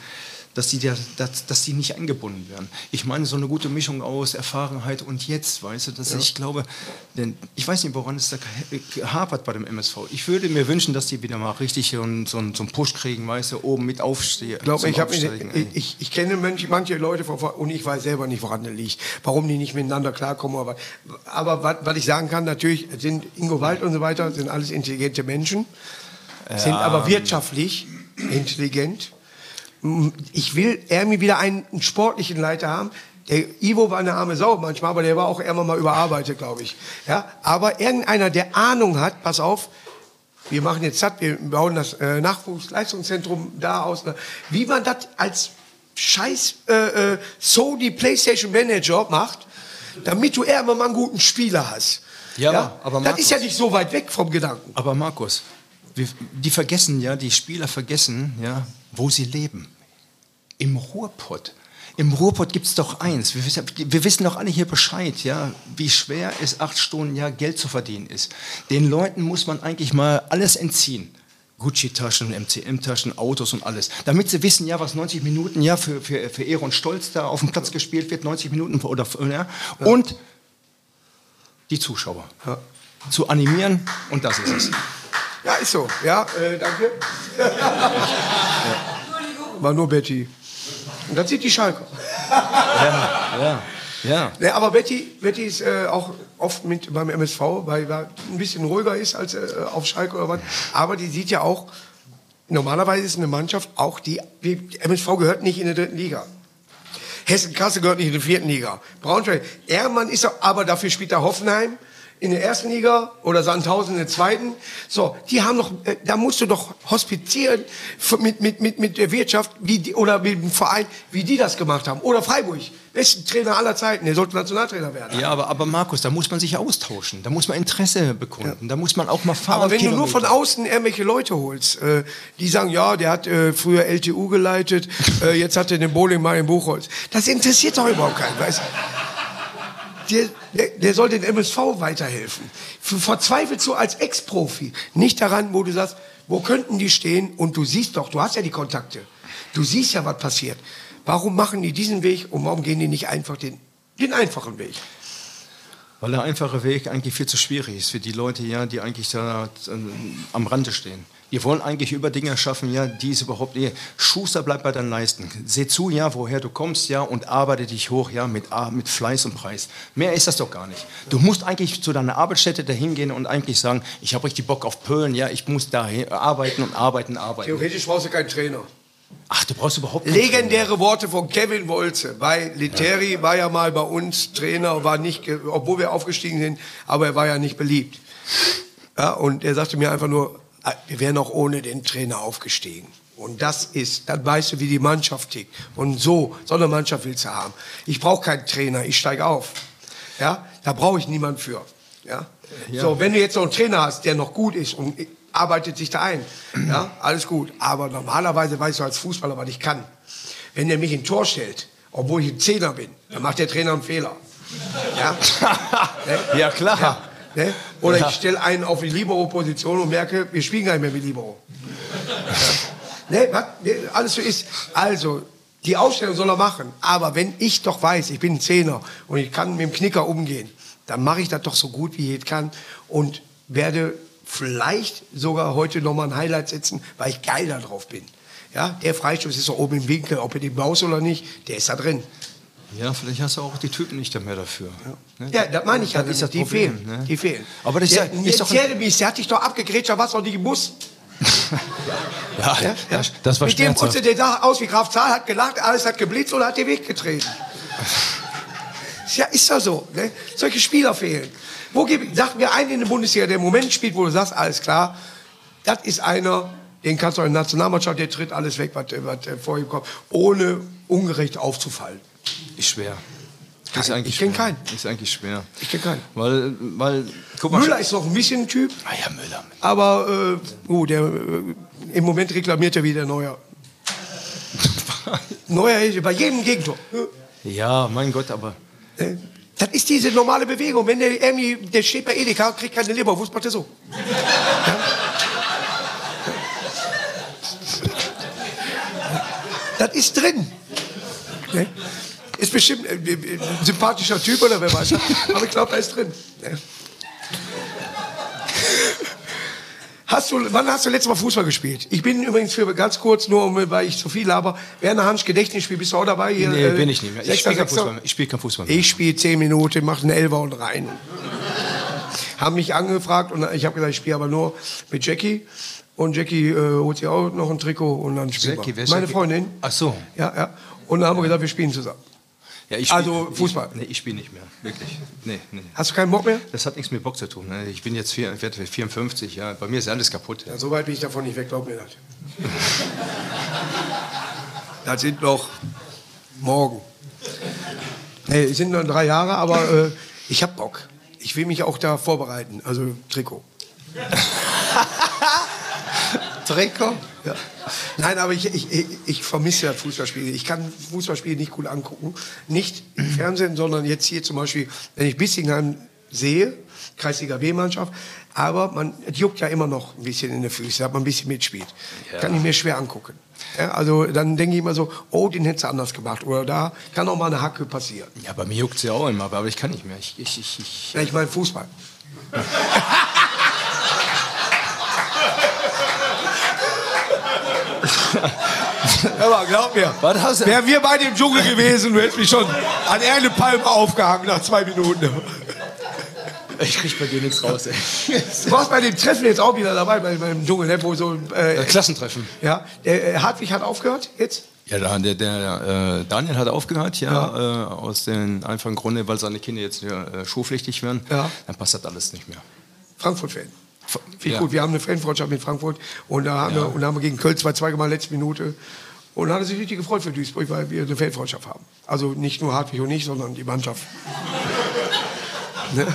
dass die, da, dass, dass die nicht eingebunden werden. Ich meine, so eine gute Mischung aus Erfahrenheit und jetzt, weißt du, dass ich glaube, denn ich weiß nicht, woran es da hapert bei dem MSV. Ich würde mir wünschen, dass die wieder mal richtig so einen, so einen, Push kriegen, weißt du, oben mit aufstehen. Zum ich, hab ich, ich, ich kenne manche, manche Leute und ich weiß selber nicht, woran das liegt, warum die nicht miteinander klarkommen. Aber, aber was, was ich sagen kann, natürlich sind Ingo Wald und so weiter, sind alles intelligente Menschen, sind aber wirtschaftlich intelligent. Ich will irgendwie wieder einen, einen sportlichen Leiter haben. Der Ivo war eine arme Sau manchmal, aber der war auch irgendwann mal überarbeitet, glaube ich. Ja, aber irgendeiner, der Ahnung hat, pass auf, wir machen jetzt das, wir bauen das äh, Nachwuchsleistungszentrum da aus. Wie man das als scheiß äh, äh, Sony Playstation Manager macht, damit du irgendwann mal einen guten Spieler hast. Ja, aber das Markus- ist ja nicht so weit weg vom Gedanken. Aber Markus, wir, die vergessen ja, die Spieler vergessen ja, wo sie leben. Im Ruhrpott. Im Ruhrpott gibt es doch eins. Wir, wissen- wir wissen doch alle hier Bescheid, ja, wie schwer es acht Stunden ja Geld zu verdienen ist. Den Leuten muss man eigentlich mal alles entziehen. Gucci-Taschen, MCM-Taschen, Autos und alles. Damit sie wissen, ja, was 90 Minuten ja für, für, für Ehre und Stolz da auf dem Platz gespielt wird, 90 Minuten oder ja. Und die Zuschauer zu animieren und das ist es. Ja, ist so. Ja, äh, danke. War nur Betty. Und das sind die Schalker. Ja, ja. Ne, aber Betty, Betty ist äh, auch oft mit beim MSV, weil er ein bisschen ruhiger ist als äh, auf Schalke oder was. Aber die sieht ja auch, normalerweise ist eine Mannschaft auch die, wie, MSV gehört nicht in der dritten Liga. Hessen-Kassel gehört nicht in der vierten Liga. Braunschweig, Ehrmann ist er, aber dafür spielt er Hoffenheim in der ersten Liga oder Sandhausen in der zweiten. So, die haben doch, äh, da musst du doch hospitieren f- mit, mit, mit, mit der Wirtschaft wie die, oder mit dem Verein, wie die das gemacht haben. Oder Freiburg, besten Trainer aller Zeiten, der sollte Nationaltrainer werden. Ja, aber, aber Markus, da muss man sich austauschen. Da muss man Interesse bekunden. Da muss man auch mal fahren. Aber wenn du nur von Kilometer. außen irgendwelche Leute holst, äh, die sagen, ja, der hat äh, früher LTU geleitet, äh, jetzt hat er den Bowling mal in Buchholz. Das interessiert doch überhaupt keinen, weißt du? Der, der, der soll den MSV weiterhelfen. Verzweifelst du als Ex-Profi nicht daran, wo du sagst, Wo könnten die stehen? Und du siehst doch, du hast ja die Kontakte. Du siehst ja, was passiert. Warum machen die diesen Weg und warum gehen die nicht einfach den, den einfachen Weg? Weil der einfache Weg eigentlich viel zu schwierig ist für die Leute, ja, die eigentlich da äh, am Rande stehen. Wir wollen eigentlich über Dinge schaffen, ja, die es überhaupt nicht. Schuster bleibt bei deinen Leisten. Seh zu, ja, woher du kommst, ja, und arbeite dich hoch, ja, mit, mit Fleiß und Preis. Mehr ist das doch gar nicht. Du musst eigentlich zu deiner Arbeitsstätte dahin gehen und eigentlich sagen, ich habe richtig Bock auf Pölen, ja, ich muss da arbeiten und arbeiten, arbeiten. Theoretisch brauchst du keinen Trainer. Ach, du brauchst überhaupt keinen Legendäre Trainer. Worte von Kevin Wolze. Bei Literi ja. war ja mal bei uns Trainer, war nicht, obwohl wir aufgestiegen sind, aber er war ja nicht beliebt. Ja, und er sagte mir einfach nur, wir wären auch ohne den Trainer aufgestiegen. Und das ist, dann weißt du, wie die Mannschaft tickt. Und so, so eine Mannschaft willst du haben. Ich brauche keinen Trainer, ich steige auf. Ja, da brauche ich niemanden für. Ja? ja? So, wenn du jetzt noch einen Trainer hast, der noch gut ist und arbeitet sich da ein, ja, alles gut. Aber normalerweise weißt du als Fußballer, was ich kann. Wenn der mich in Tor stellt, obwohl ich ein Zehner bin, dann macht der Trainer einen Fehler. Ja, ja klar. Ja. Ne? Oder ich stelle einen auf die Libero-Position und merke, wir spielen gar nicht mehr mit Libero. ne? Ne, alles so ist. Also, die Ausstellung soll er machen. Aber wenn ich doch weiß, ich bin ein Zehner und ich kann mit dem Knicker umgehen, dann mache ich das doch so gut wie ich kann und werde vielleicht sogar heute nochmal ein Highlight setzen, weil ich geil da drauf bin. Ja, der Freistoß ist so oben im Winkel, ob er den baust oder nicht, der ist da drin. Ja, vielleicht hast du auch die Typen nicht mehr dafür. Ja, ne? ja das meine ich ja. Das ist das die Problem, fehlen. Ne? Die fehlen. Aber das ist, der, ja, ist doch Jeremy, der hat dich doch abgegrätscht, da warst du doch nicht im Bus. ja, ja, ja, das war Mit dem Putze, der sah aus wie Graf Zahl, hat gelacht, alles hat geblitzt oder hat dir weggetreten. ja, ist doch so. Ne? Solche Spieler fehlen. Wo gibt, sag mir einen in der Bundesliga, der im Moment spielt, wo du sagst, alles klar, das ist einer, den kannst du in der Nationalmannschaft, der tritt alles weg, was, was vor ihm kommt, ohne ungerecht aufzufallen. Ist schwer. Ist eigentlich ich kenne keinen. Ist eigentlich schwer. Ich kenne keinen. Weil, weil, guck mal, Müller ist noch ein bisschen ein Typ. Ah ja, Müller. Aber äh, oh, der, äh, im Moment reklamiert er wieder Neuer. Neuer ist bei jedem Gegentor. Ja, mein Gott, aber. Äh, das ist diese normale Bewegung. Wenn der irgendwie, der steht bei Edeka, kriegt keine Leberwurst, macht er so. Ja? Das ist drin. Ne? Ist bestimmt ein, ein sympathischer Typ oder wer weiß. Aber ich glaube, er ist drin. Hast du, wann hast du letztes Mal Fußball gespielt? Ich bin übrigens für ganz kurz, nur weil ich zu viel habe. Werner Hansch Gedächtnisspiel, bist du auch dabei? Hier, nee, äh, bin ich nicht mehr. Ich spiele kein Fußball Ich spiele kein Fußball mehr. Ich spiele zehn Minuten, mache einen Elfer und rein. Haben mich angefragt und ich habe gesagt, ich spiele aber nur mit Jackie. Und Jackie äh, holt sich auch noch ein Trikot und dann spielen wir. Meine Jackie? Freundin. Ach so. Ja, ja. Und dann haben wir gesagt, wir spielen zusammen. Ja, ich spiel, also Fußball? Ich, nee, ich spiele nicht mehr, wirklich. Nee, nee. Hast du keinen Bock mehr? Das hat nichts mit Bock zu tun. Ne? Ich bin jetzt vier, ich werde 54, ja. bei mir ist alles kaputt. Ja. Ja, so weit bin ich davon nicht weg, glaub mir das. das sind noch morgen. Nee, es sind noch drei Jahre, aber äh, ich habe Bock. Ich will mich auch da vorbereiten, also Trikot. Trikot? Ja. Nein, aber ich, ich, ich, vermisse das Fußballspiel. Ich kann Fußballspiele nicht gut angucken. Nicht im Fernsehen, sondern jetzt hier zum Beispiel, wenn ich Bissingheim sehe, Kreisliga B-Mannschaft, aber man juckt ja immer noch ein bisschen in den Füßen, hat man ein bisschen mitspielt. Ja. Kann ich mir schwer angucken. Ja, also dann denke ich immer so, oh, den hättest du anders gemacht. Oder da kann auch mal eine Hacke passieren. Ja, bei mir juckt es ja auch immer, aber ich kann nicht mehr. Ich, ich, ich, ich, ja, ich meine Fußball. Aber glaub mir, wären wir beide im Dschungel gewesen, du hättest mich schon an irgendeine Palme aufgehangen nach zwei Minuten. Ich krieg bei dir nichts raus, ey. Du warst bei dem Treffen jetzt auch wieder dabei, bei, beim Dschungel, ne, wo so... Äh, Klassentreffen. Ja, der äh, Hartwig hat aufgehört jetzt? Ja, der, der äh, Daniel hat aufgehört, ja, ja. Äh, aus dem einfachen Grunde, weil seine Kinder jetzt äh, schulpflichtig werden. Ja. Dann passt das alles nicht mehr. Frankfurt-Fan. Viel ja. gut. Wir haben eine Fanfreundschaft mit Frankfurt und da haben, ja. wir, und haben wir gegen Köln zwei, zwei Mal letzte Minute. Und hat er sich richtig gefreut für Duisburg, weil wir eine Fanfreundschaft haben. Also nicht nur Hartwig und ich, sondern die Mannschaft. ne?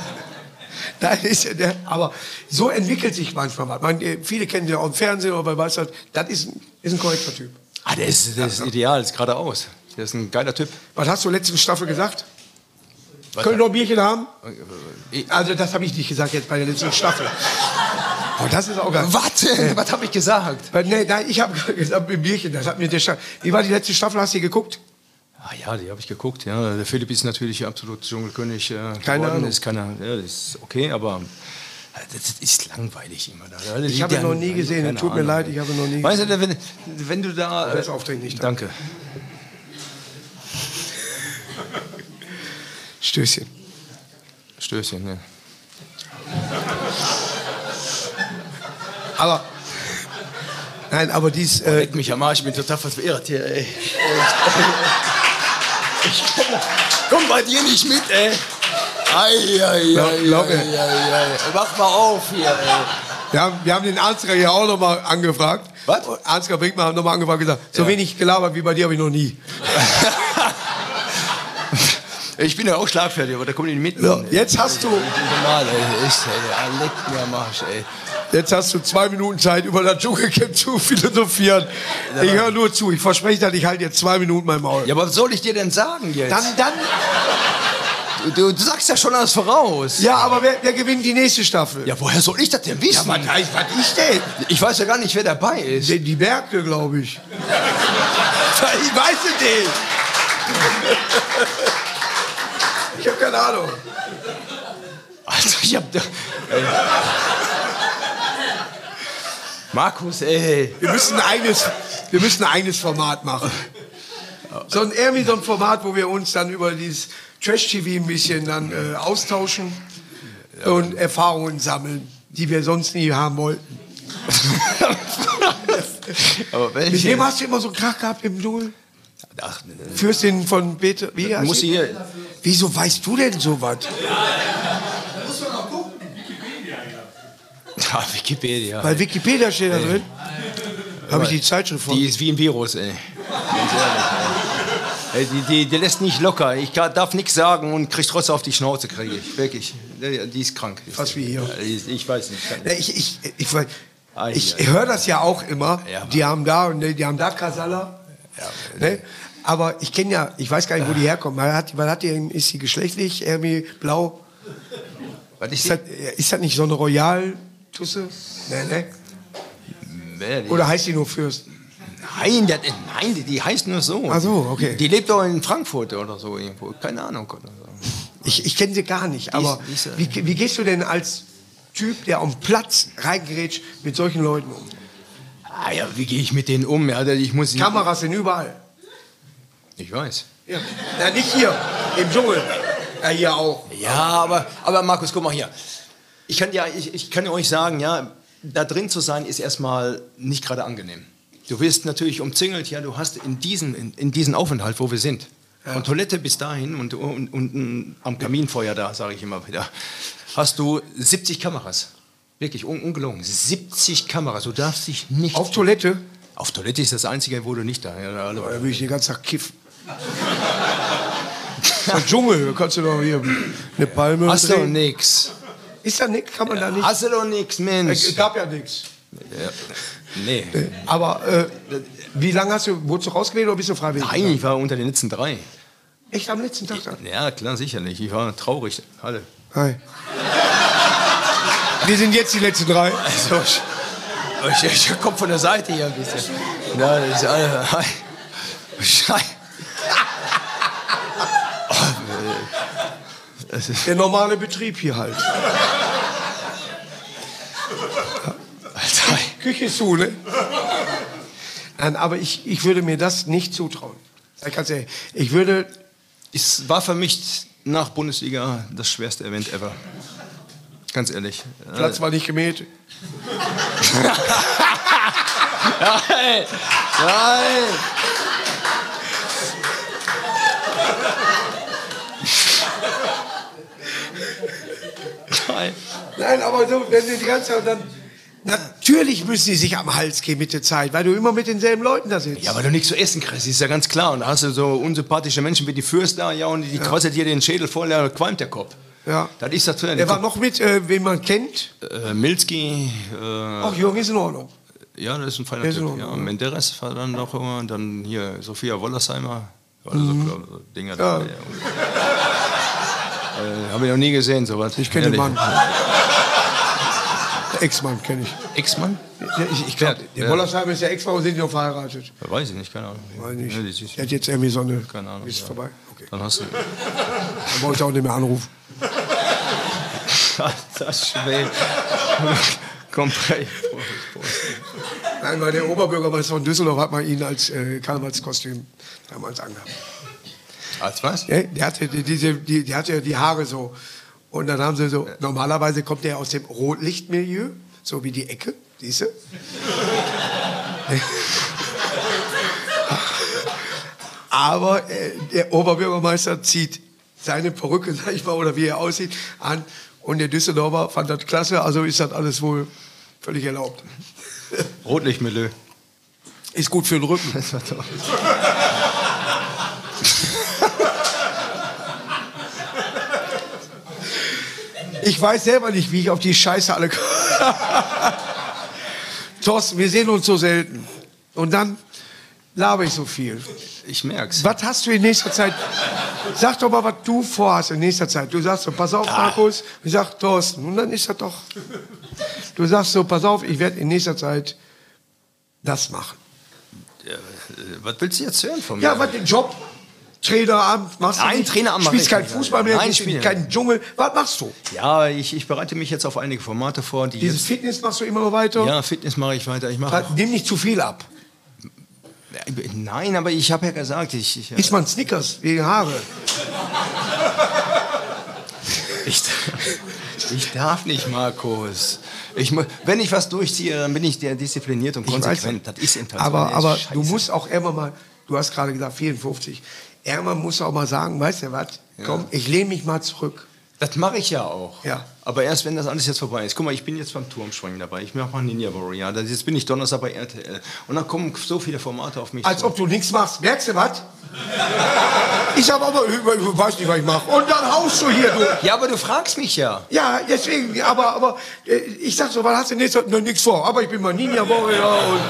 Das ist, der, aber so entwickelt sich manchmal was. Man, viele kennen den auch im Fernsehen oder bei was das ist, ist ein korrekter Typ. Ah, der ist, der ist ideal, ist geradeaus. Der ist ein geiler Typ. Was hast du letzte Staffel gesagt? Was Können wir noch ein Bierchen haben? Also das habe ich nicht gesagt jetzt bei der letzten Staffel. Oh, das ist auch geil. Was? Was habe ich gesagt? Äh, Nee, nein, ich habe gesagt, mit Bierchen, das hat mir der Staffel. Wie war die letzte Staffel? Hast du die geguckt? Ah ja, die habe ich geguckt. Ja, der Philipp ist natürlich absolut Dschungelkönig. Äh, Keine geworden. Ahnung. Ist keiner, ja, das ist okay, aber äh, das ist langweilig immer da. Ich habe ihn noch nie gesehen, tut mir Ahnung. leid, ich habe noch nie Weißt du, wenn, wenn du da. Das Auftreten nicht. Danke. Stößchen. Stößchen, ne? Aber. Nein, aber dies. Äh, Leck mich am Arsch, ich bin total verwirrt hier, ey. Ich komm bei dir nicht mit, ey. Ei, ei, Glaub- ei, glaub mir. ei, ei, ei. Mach mal auf hier, ey. wir, haben, wir haben den Ansgar ja auch nochmal angefragt. Was? Ansgar Brinkmann hat nochmal angefragt und gesagt, so Ja. wenig gelabert wie bei dir habe ich noch nie. Ich bin ja auch schlagfertig, aber da kommen die nicht mit. So, jetzt hast du, Normal, ey. Echt, ey. Ja, Leck mir am Arsch, ey. Jetzt hast du zwei Minuten Zeit, über das Dschungelcamp zu philosophieren. Ich höre nur zu. Ich verspreche dir, ich halte jetzt zwei Minuten mein Maul. Ja, aber was soll ich dir denn sagen jetzt? Dann, dann. du, du sagst ja schon alles voraus. Ja, aber wer, wer gewinnt die nächste Staffel? Ja, woher soll ich das denn wissen? was, heißt, was ich denn? ich weiß ja gar nicht, wer dabei ist. Die, die Berge, glaube ich. ich weiß es nicht. Ich habe keine Ahnung. Also, ich hab. Ey. Markus, ey. Wir müssen ein eigenes, wir müssen ein eigenes Format machen. So ein, irgendwie so ein Format, wo wir uns dann über dieses Trash-TV ein bisschen dann äh, austauschen und Erfahrungen sammeln, die wir sonst nie haben wollten. Aber Mit welche? wem hast du immer so einen Krach gehabt im Dschungel? Ach, Fürstin von Bete. Wie heißt muss hier. Wieso weißt du denn sowas? Ja, Wikipedia. Bei Wikipedia steht da drin. Habe ich die Zeitschrift von. Die ist wie ein Virus, ey. Ehrlich, die, die, die lässt nicht locker. Ich kann- darf nichts sagen und krieg trotzdem auf die Schnauze, kriege ich. Wirklich. Die, ist krank. Fast wie hier. Ja, Ich, ich weiß nicht. Ja, ich ich, ich, ich ja. höre das ja auch immer. Ja. Die haben da und die haben da Kasala. Ne? Aber ich kenne ja, ich weiß gar nicht, wo die herkommen. Was hat, was hat die, ist sie geschlechtlich, irgendwie blau? Ist das, ist das nicht so eine Royal-Tusse? Nee, ne? Wer die- Oder heißt die nur Fürst? Nein, der, nein, die, die heißt nur so. Ach so, okay. Die lebt doch in Frankfurt oder so irgendwo. Keine Ahnung. Oder so. Ich, ich kenne sie gar nicht. Aber die ist, äh, wie, wie gehst du denn als Typ, der am Platz reingerätscht, mit solchen Leuten um? Ah ja, wie gehe ich mit denen um? Ja, ich muss Kameras sind überall. Ich weiß. Ja. Na, nicht hier, im Dschungel. Ja, hier auch. Ja, aber, aber Markus, guck mal hier. Ich kann, ja, ich, ich kann ja euch sagen, ja, da drin zu sein ist erstmal nicht gerade angenehm. Du wirst natürlich umzingelt, ja, du hast in diesen, in, in diesen Aufenthalt, wo wir sind, von Toilette bis dahin und unten und, und, am Kaminfeuer da, sage ich immer wieder, hast du 70 Kameras. Wirklich, un ungelogen. 70 Kameras. Du darfst dich nicht. Auf Toilette? Auf Toilette ist das Einzige, wo du nicht da. Ja, alle- Da will ich den ganzen Tag kiffen. Der Dschungel, da kannst du doch hier eine Palme Hast du nix. Ist da nichts? Kann man da nicht? Hast du doch nix, Mensch. Es gab ja nichts. Nee. Aber äh, wie lange hast du, wurdest du rausgewählt oder bist du freiwillig? Nein, ich war unter den letzten drei. Echt am letzten Tag dann? Ja, klar, sicherlich. Ich war traurig. Alle. Hi. Wir sind jetzt die letzten drei. Also, ich, ich, ich komme von der Seite hier ein bisschen. Ja, das ist alle. Hi. Schei. Das ist, Der normale Betrieb hier halt. Küche ist zu, ne? Nein, aber ich, ich würde mir das nicht zutrauen. Ehrlich. Ich würde, es war für mich nach Bundesliga das schwerste Event ever. Ganz ehrlich. Platz war nicht gemäht. Nein! Nein! Nein. Aber so, wenn sie die ganze Zeit dann. Natürlich müssen die sich am Hals gehen mit der Zeit, weil du immer mit denselben Leuten da sitzt. Ja, weil du nichts zu essen kriegst, ist ja ganz klar. Und da hast du so unsympathische Menschen wie die Fürster, ja, und die quasselt dir den Schädel voll, da qualmt der Kopf. Ja. Das ist das Er war noch mit, äh, wen man kennt. äh, Milski, äh, Ach, Jürgen ist in Ordnung. ja, das ist ein feiner Der ist Typ. Ja, ja. Menderes war dann noch immer, und dann hier Sophia Wollersheimer, oder so, so Dinger da. Mhm. Ja. Ja. Äh, Habe ich noch nie gesehen, sowas. Ich kenne den. Mann. Ex-Mann kenne ich. Ex-Mann? Ja, ich, ich glaub, der? Wollersheim ist ja Ex-Mann und sind die noch verheiratet. Weiß ich nicht, keine Ahnung. Weiß nicht. Ja, die Der hat jetzt irgendwie so eine. Keine Ahnung, Ist ja. vorbei? Okay. Dann hast du. Dann brauche ich auch nicht mehr anrufen. das schwer. Komm. Nein, weil der Oberbürgermeister von Düsseldorf hat mal ihn als äh, Karnevalskostüm damals angehabt. Als was? Ja, der hatte die, diese, die, der hatte die Haare so. Und dann haben sie so, normalerweise kommt der aus dem Rotlichtmilieu, so wie die Ecke, diese. Aber äh, der Oberbürgermeister zieht seine Perücke, sag ich mal, oder wie er aussieht, an. Und der Düsseldorfer fand das klasse, also ist das alles wohl völlig erlaubt. Rotlichtmilieu. Ist gut für den Rücken. Das war toll. Ich weiß selber nicht, wie ich auf die Scheiße alle komme. Thorsten, wir sehen uns so selten. Und dann laber ich so viel. Ich merk's. Was hast du in nächster Zeit? Sag doch mal, was du vorhast in nächster Zeit. Du sagst so, pass auf, Markus. Ich sag, Thorsten. Und dann ist das doch. Du sagst so, pass auf, ich werde in nächster Zeit das machen. Äh, Was willst du jetzt hören von mir? Ja, was den Job? Traineramt machst du Nein, nicht? Traineramt Spielst ich kein nicht. Fußball mehr, Nein, gehst in keinen Dschungel. Was machst du? Ja, ich, ich bereite mich jetzt auf einige Formate vor, die Dieses Fitness machst du immer noch weiter? jetzt, Ja, Fitness mache ich weiter. Ich mache. Nimm nicht zu viel ab. Nein, aber ich habe ja gesagt, ich, ich, Isst man Snickers wegen Haare? ich, ich darf nicht, Markus. Ich, wenn ich was durchziehe, dann bin ich der diszipliniert und weiß konsequent. das. Ist eben Aber, aber ist du musst auch immer mal, du hast gerade gesagt 54, musst du auch mal sagen, weißt du was, komm, ich lehne mich mal zurück. Das mache ich ja auch. Ja. Aber erst wenn das alles jetzt vorbei ist. Guck mal, ich bin jetzt beim Turmspringen dabei. Ich mache mal Ninja Warrior. Jetzt bin ich Donnerstag bei RTL. Und dann kommen so viele Formate auf mich Als zu. ob du nichts machst. Merkst du was? Ich sag aber, ich weiß nicht, was ich mache. Und dann haust du hier durch. Ja, aber du fragst mich ja. Ja, deswegen, aber, aber äh, ich sag so, was hast du nächstes Jahr? nichts vor. Aber ich bin mal Ninja Warrior und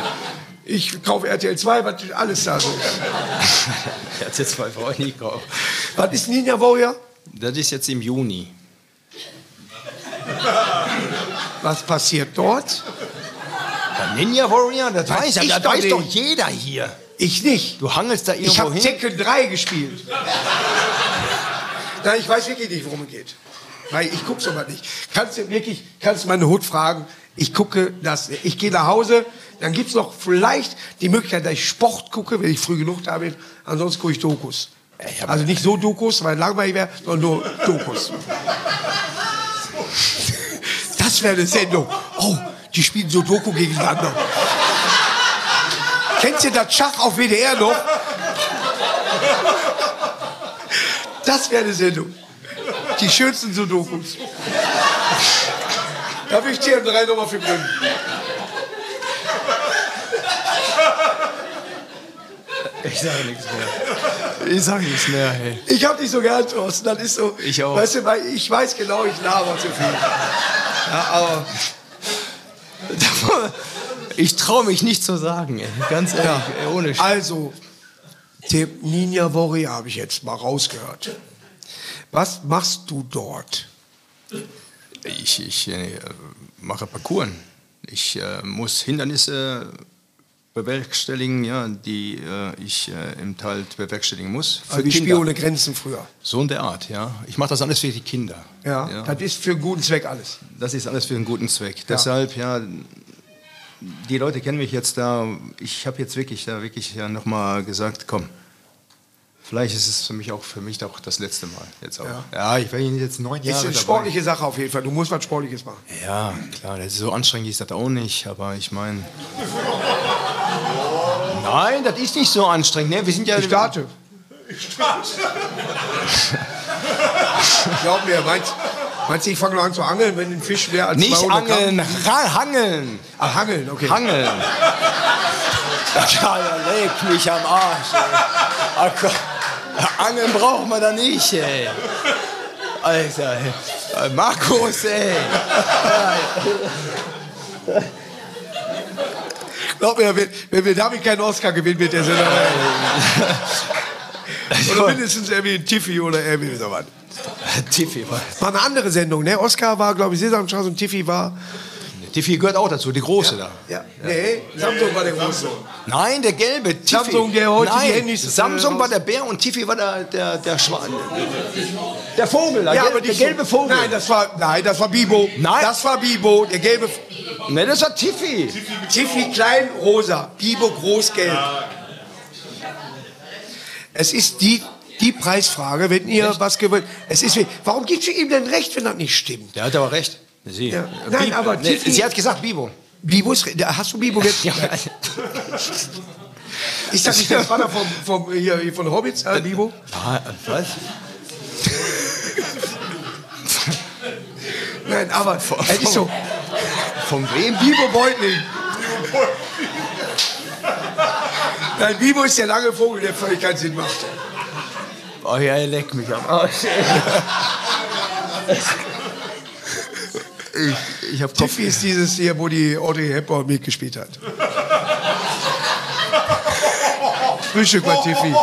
ich kaufe RTL 2, was alles da so ist. Hat jetzt zwei Frauen nicht gekauft. Was ist Ninja Warrior? Das ist jetzt im Juni. Was passiert dort? Der Ninja Warrior, das Weiß weiß, ich das doch weiß doch jeder hier. Ich nicht. Du hangelst da Ich irgendwo habe hin. Tekken 3 gespielt. Nein, ich weiß wirklich nicht, worum es geht. Weil ich gucke sowas nicht. Kannst du wirklich, kannst du meine Hut fragen, ich gucke das, ich gehe nach Hause, dann gibt es noch vielleicht die Möglichkeit, dass ich Sport gucke, wenn ich früh genug da bin. Ansonsten gucke ich Dokus. Also nicht so Dokus, weil langweilig wäre, sondern nur Dokus. Das wäre eine Sendung. Oh, die spielen so Doku gegeneinander. Kennt ihr das Schach auf WDR noch? Das wäre eine Sendung. Die schönsten Sudokus. Da will ich dir drei Nummer für bringen. Ich sage nichts mehr. Ich sage nichts mehr, hey. Ich hab dich so gern, Thorsten. Das ist so. Ich auch. Weißt du, weil ich weiß genau, ich laber zu viel. Ja, aber Ich traue mich nicht zu sagen, ey. ganz ehrlich, Ja. ey, ohne Sch Also, der Ninja Warrior habe ich jetzt mal rausgehört. Was machst du dort? Ich, ich äh, mache Parcours. Ich äh, muss Hindernisse bewerkstelligen, ja, die äh, ich äh, im Teil bewerkstelligen muss. Für Also wie Kinder. Spiel ohne Grenzen früher. So in der Art, ja. Ich mache das alles für die Kinder. Ja, das ist für einen guten Zweck alles. Das ist alles für einen guten Zweck. Deshalb, ja, die Leute kennen mich jetzt da. Ich habe jetzt wirklich, da wirklich ja nochmal gesagt, komm, vielleicht ist es für mich auch für mich auch das letzte Mal jetzt auch. Ja. Ja, ich werde jetzt neun Ist Jahre eine dabei. sportliche Sache auf jeden Fall. Du musst was Sportliches machen. Ja, klar, das ist so anstrengend ist das auch nicht, aber ich meine. Nein, das ist nicht so anstrengend. Ne? Wir sind ja. Ich starte. Glaub mir, meinst, meinst du, ich fange noch an zu angeln, wenn ein Fisch mehr als Nicht 200 Gramm- angeln, ra- hangeln. Ach, Hangeln, okay. Hangeln. Ja, leg mich am Arsch. Ey. Ach, Gott. Angeln braucht man da nicht, ey. Alter, ey. Äh, Markus, ey. Glaub mir, wenn, wenn wir damit keinen Oscar gewinnen, wird der Sender. oder mindestens irgendwie ein Tiffy oder irgendwie sowas. Tiffy, was? War eine andere Sendung, ne? Oscar war, glaube ich, Sesamstraße und Tiffy war. Tiffy gehört auch dazu, die große da. Ja. Nee, Samsung war der große. Nein, der gelbe. Tiffy. Samsung, der heute die Nein, Handys, äh, Samsung war der Bär und Tiffy war der, der, der Schwan. Der Vogel, der, Ja, gel- aber der die gelbe Vogel. Nein, das war, nein, das war Bibo. Nein. Das war Bibo, der gelbe. Nein, das war Tiffy. Tiffy klein, rosa. Bibo groß, gelb. Es ist die, die Preisfrage, wenn ihr was gewollt. Es ist, warum gibst du ihm denn recht, wenn das nicht stimmt? Der hat aber recht. Sie. Ja. Nein, Bibo. aber nee, Sie hat gesagt Bibo. Bibo ist, hast du Bibo jetzt? Ja. Ist das nicht der Vater vom, vom, hier, von Hobbits, äh, Bibo? Was? Nein, aber es ist so. Von wem? Bibo Beutling. Nein, Bibo ist der lange Vogel, der völlig keinen Sinn macht. Oh ja, er leckt mich am Arsch. ich, ich hab Kopf. Tiffy ist dieses hier, wo die Audrey Hepburn mitgespielt hat. Frühstück bei Tiffy.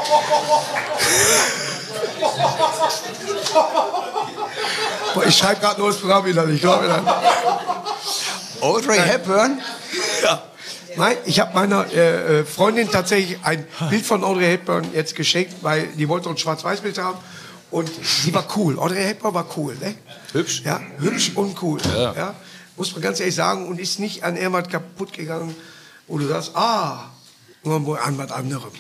Ich schreibe gerade nur das Programm wieder, ich glaube dann. Audrey Hepburn? Ja. Nein, ich habe meiner äh, äh, Freundin tatsächlich ein Bild von Audrey Hepburn jetzt geschenkt, weil die wollte uns Schwarz-Weiß-Bild haben. Und sie war cool. Audrey Hepburn war cool, ne? Hübsch. Ja, hübsch und cool. Ja. Ja. Muss man ganz ehrlich sagen. Und ist nicht an irgendwas kaputt gegangen, wo du sagst, ah, nur an was anderem.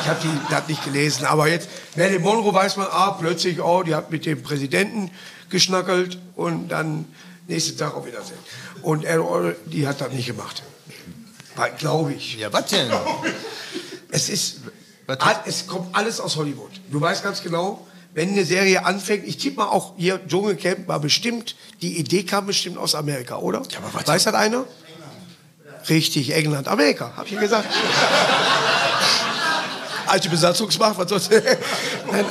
Ich habe die das nicht gelesen. Aber jetzt, Marilyn Monroe weiß man, ah, plötzlich, oh, die hat mit dem Präsidenten geschnackelt und dann nächsten Tag auf Wiedersehen. Und er, die hat das nicht gemacht. Glaube ich. Ja, was denn? Es ist, es kommt alles aus Hollywood. Du weißt ganz genau, wenn eine Serie anfängt, ich tippe mal auch hier, Dschungelcamp war bestimmt, die Idee kam bestimmt aus Amerika, oder? Ja, aber was- Weiß das einer? Richtig, England, Amerika, hab ich ja gesagt. Alte Besatzungsmacht, was soll's? Nein,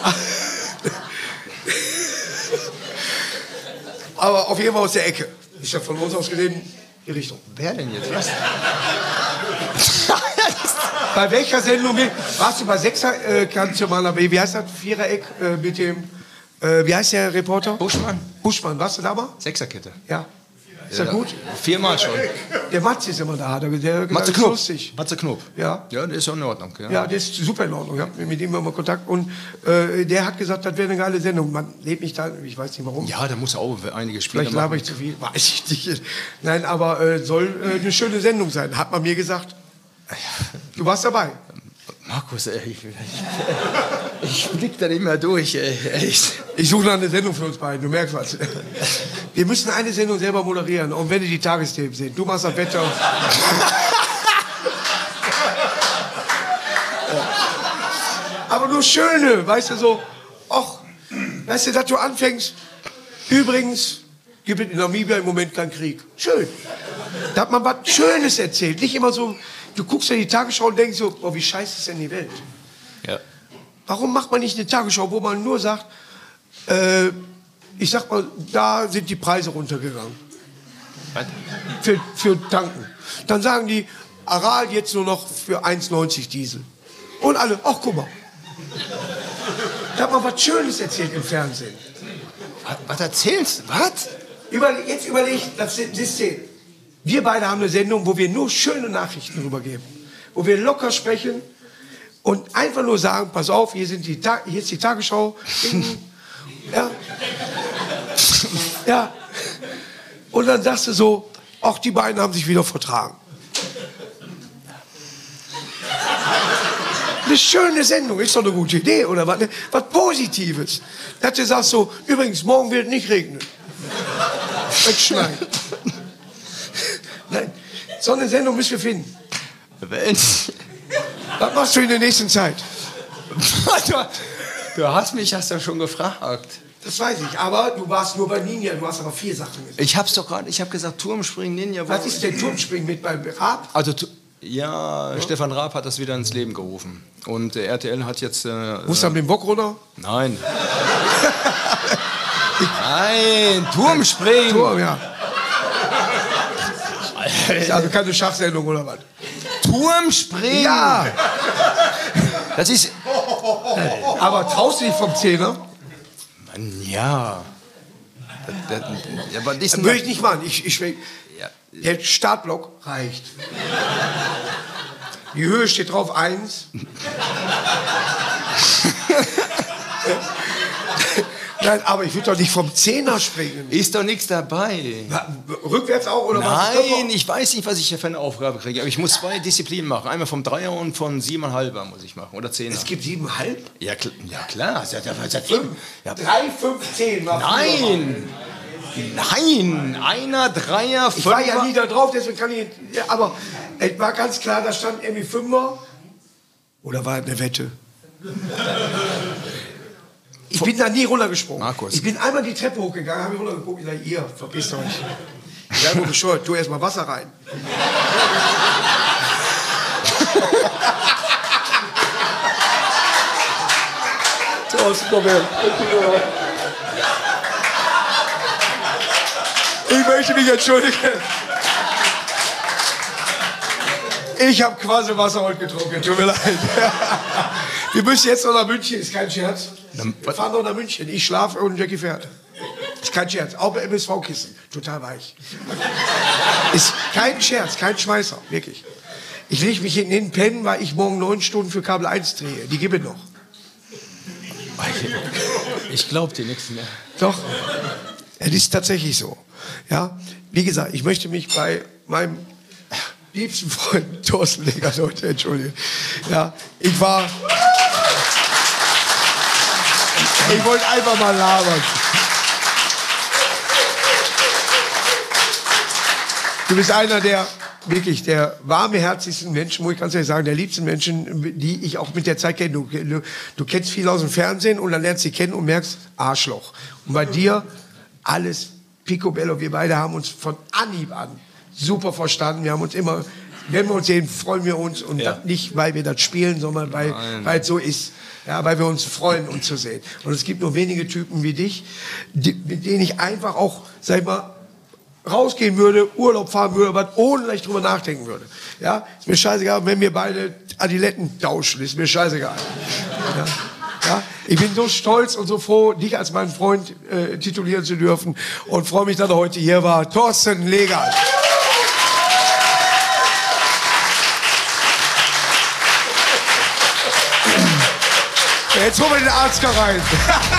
Aber auf jeden Fall aus der Ecke. Ich habe von uns aus gesehen, die Richtung. Wer denn jetzt? Was? Bei welcher Sendung? Warst du bei Sechser, äh, kannst du mal, wie heißt das? Viereck äh, mit dem, äh, wie heißt der Reporter? Buschmann? Buschmann, warst du da mal? Sechserkette. Ja. Ist das gut? Viermal schon. Der Matze ist immer da, der, der, Matze Knob. lustig. Matze Knob. Ja. Ja, der ist schon in Ordnung. Ja. Ja, der ist super in Ordnung. Ich habe mit ihm immer Kontakt. Und äh, der hat gesagt, das wäre eine geile Sendung. Man lebt nicht da, ich weiß nicht warum. Ja, da muss auch einige Spiele Vielleicht laber ich zu viel, weiß ich nicht. Nein, aber äh, soll äh, eine schöne Sendung sein, hat man mir gesagt. Du warst dabei. Markus, ey, ich, ich, ich blick da nicht mehr durch, ey. Echt. Ich suche nach einer Sendung für uns beiden, du merkst was. Wir müssen eine Sendung selber moderieren, und wenn die die Tagesthemen sehen. Du machst das Wetter. Aber nur schöne, weißt du, so, ach, weißt du, dass du anfängst, übrigens, gibt es in Namibia im Moment keinen Krieg. Schön. Da hat man was Schönes erzählt. Nicht immer so, du guckst ja die Tagesschau und denkst so, oh, wie scheiße ist denn die Welt? Ja. Warum macht man nicht eine Tagesschau, wo man nur sagt, äh, ich sag mal, da sind die Preise runtergegangen Was? für, für Tanken. Dann sagen die, Aral jetzt nur noch für 1,90 Diesel. Und alle, ach guck mal. Da hat man was Schönes erzählt im Fernsehen. Was, was erzählst du? Was? Überle jetzt überleg das System. Wir beide haben eine Sendung, wo wir nur schöne Nachrichten rübergeben. Wo wir locker sprechen und einfach nur sagen, pass auf, hier, sind die hier ist die Tagesschau. ja. ja. Und dann sagst du so, ach, die beiden haben sich wieder vertragen. Eine schöne Sendung, ist doch eine gute Idee, oder was? Was Positives. Dass du sagst so, übrigens, morgen wird nicht regnen. Wegschneiden. Nein, so eine Sendung müssen wir finden. Mensch. Was machst du in der nächsten Zeit? Du, du hast mich hast ja schon gefragt. Das weiß ich, aber du warst nur bei Ninja, du hast aber vier Sachen gesagt. Ich hab's doch gerade, ich habe gesagt Turmspringen, Ninja. Was ist denn Turmspringen mit beim Rab? Also, tu- ja, Stefan Raab hat das wieder ins Leben gerufen. Und äh, RTL hat jetzt. Äh, Musst du am den Bock runter? Nein. Nein, Turmspringen. Turm, ja. Ist also keine Schachsendung oder was? Turmspringen. Ja, Das ist. aber traust du dich vom Zehner? Mann, ja. Der, der, ja, aber Das würde ich nicht machen. Ich, ich, Ja. der Startblock reicht. Die Höhe steht drauf 1. Nein, aber ich würde doch nicht vom Zehner springen. Ist doch nichts dabei. Rückwärts auch oder was? Nein, ich weiß nicht, was ich hier für eine Aufgabe kriege. Aber ich muss zwei Disziplinen machen. Einmal vom Dreier und von siebeneinhalber muss ich machen. Oder Zehner. Es gibt siebenhalb? Ja, kl ja klar. Seit, seit fünf. Ja. Drei, fünf, zehn. Nein! Nein! Einer, Dreier, Ich war Fünfer. ja nie da drauf, deswegen kann ich. Ja, aber es war ganz klar, da stand irgendwie Fünfer. Oder war es eine Wette? Ich bin da nie runtergesprungen. Markus. Ich bin einmal die Treppe hochgegangen, habe runtergeguckt, ich sage, ihr, verpisst euch. Ja, nur bescheuert, tu erst mal Wasser rein. Ich möchte mich entschuldigen. Ich habe Quasselwasser heute getrunken, tut mir leid. Wir müssen jetzt noch nach München, ist kein Scherz. Wir fahren noch nach München. Ich schlafe und Jackie fährt. Ist kein Scherz. Auch bei MSV-Kissen. Total weich. Ist kein Scherz, kein Schmeißer, wirklich. Ich lege mich hinten hin pennen, weil ich morgen neun Stunden für Kabel 1 drehe. Die gebe ich noch. Ich glaube dir nichts mehr. Doch, es ist tatsächlich so. Ja, wie gesagt, ich möchte mich bei meinem liebsten Freund Thorsten Leger Leute entschuldigen. Ja, ich war. Ich wollte einfach mal labern. Du bist einer der wirklich der warmherzigsten Menschen, muss ich ganz ehrlich sagen, der liebsten Menschen, die ich auch mit der Zeit kenne. Du, du, du kennst viel aus dem Fernsehen und dann lernst du sie kennen und merkst Arschloch. Und bei dir alles picobello. Wir beide haben uns von Anhieb an super verstanden. Wir haben uns immer, wenn wir uns sehen, freuen wir uns und Ja. nicht, weil wir das spielen, sondern weil, weil es so ist. Ja, weil wir uns freuen, uns zu sehen. Und es gibt nur wenige Typen wie dich, die, mit denen ich einfach auch, sag ich mal, rausgehen würde, Urlaub fahren würde, aber ohne dass ich drüber nachdenken würde. Ja, ist mir scheißegal, wenn wir beide Adiletten tauschen, ist mir scheißegal. Ja. Ja, ich bin so stolz und so froh, dich als meinen Freund äh, titulieren zu dürfen und freue mich, dass er heute hier war. Thorsten Legal. Jetzt holen wir den Arzt da rein.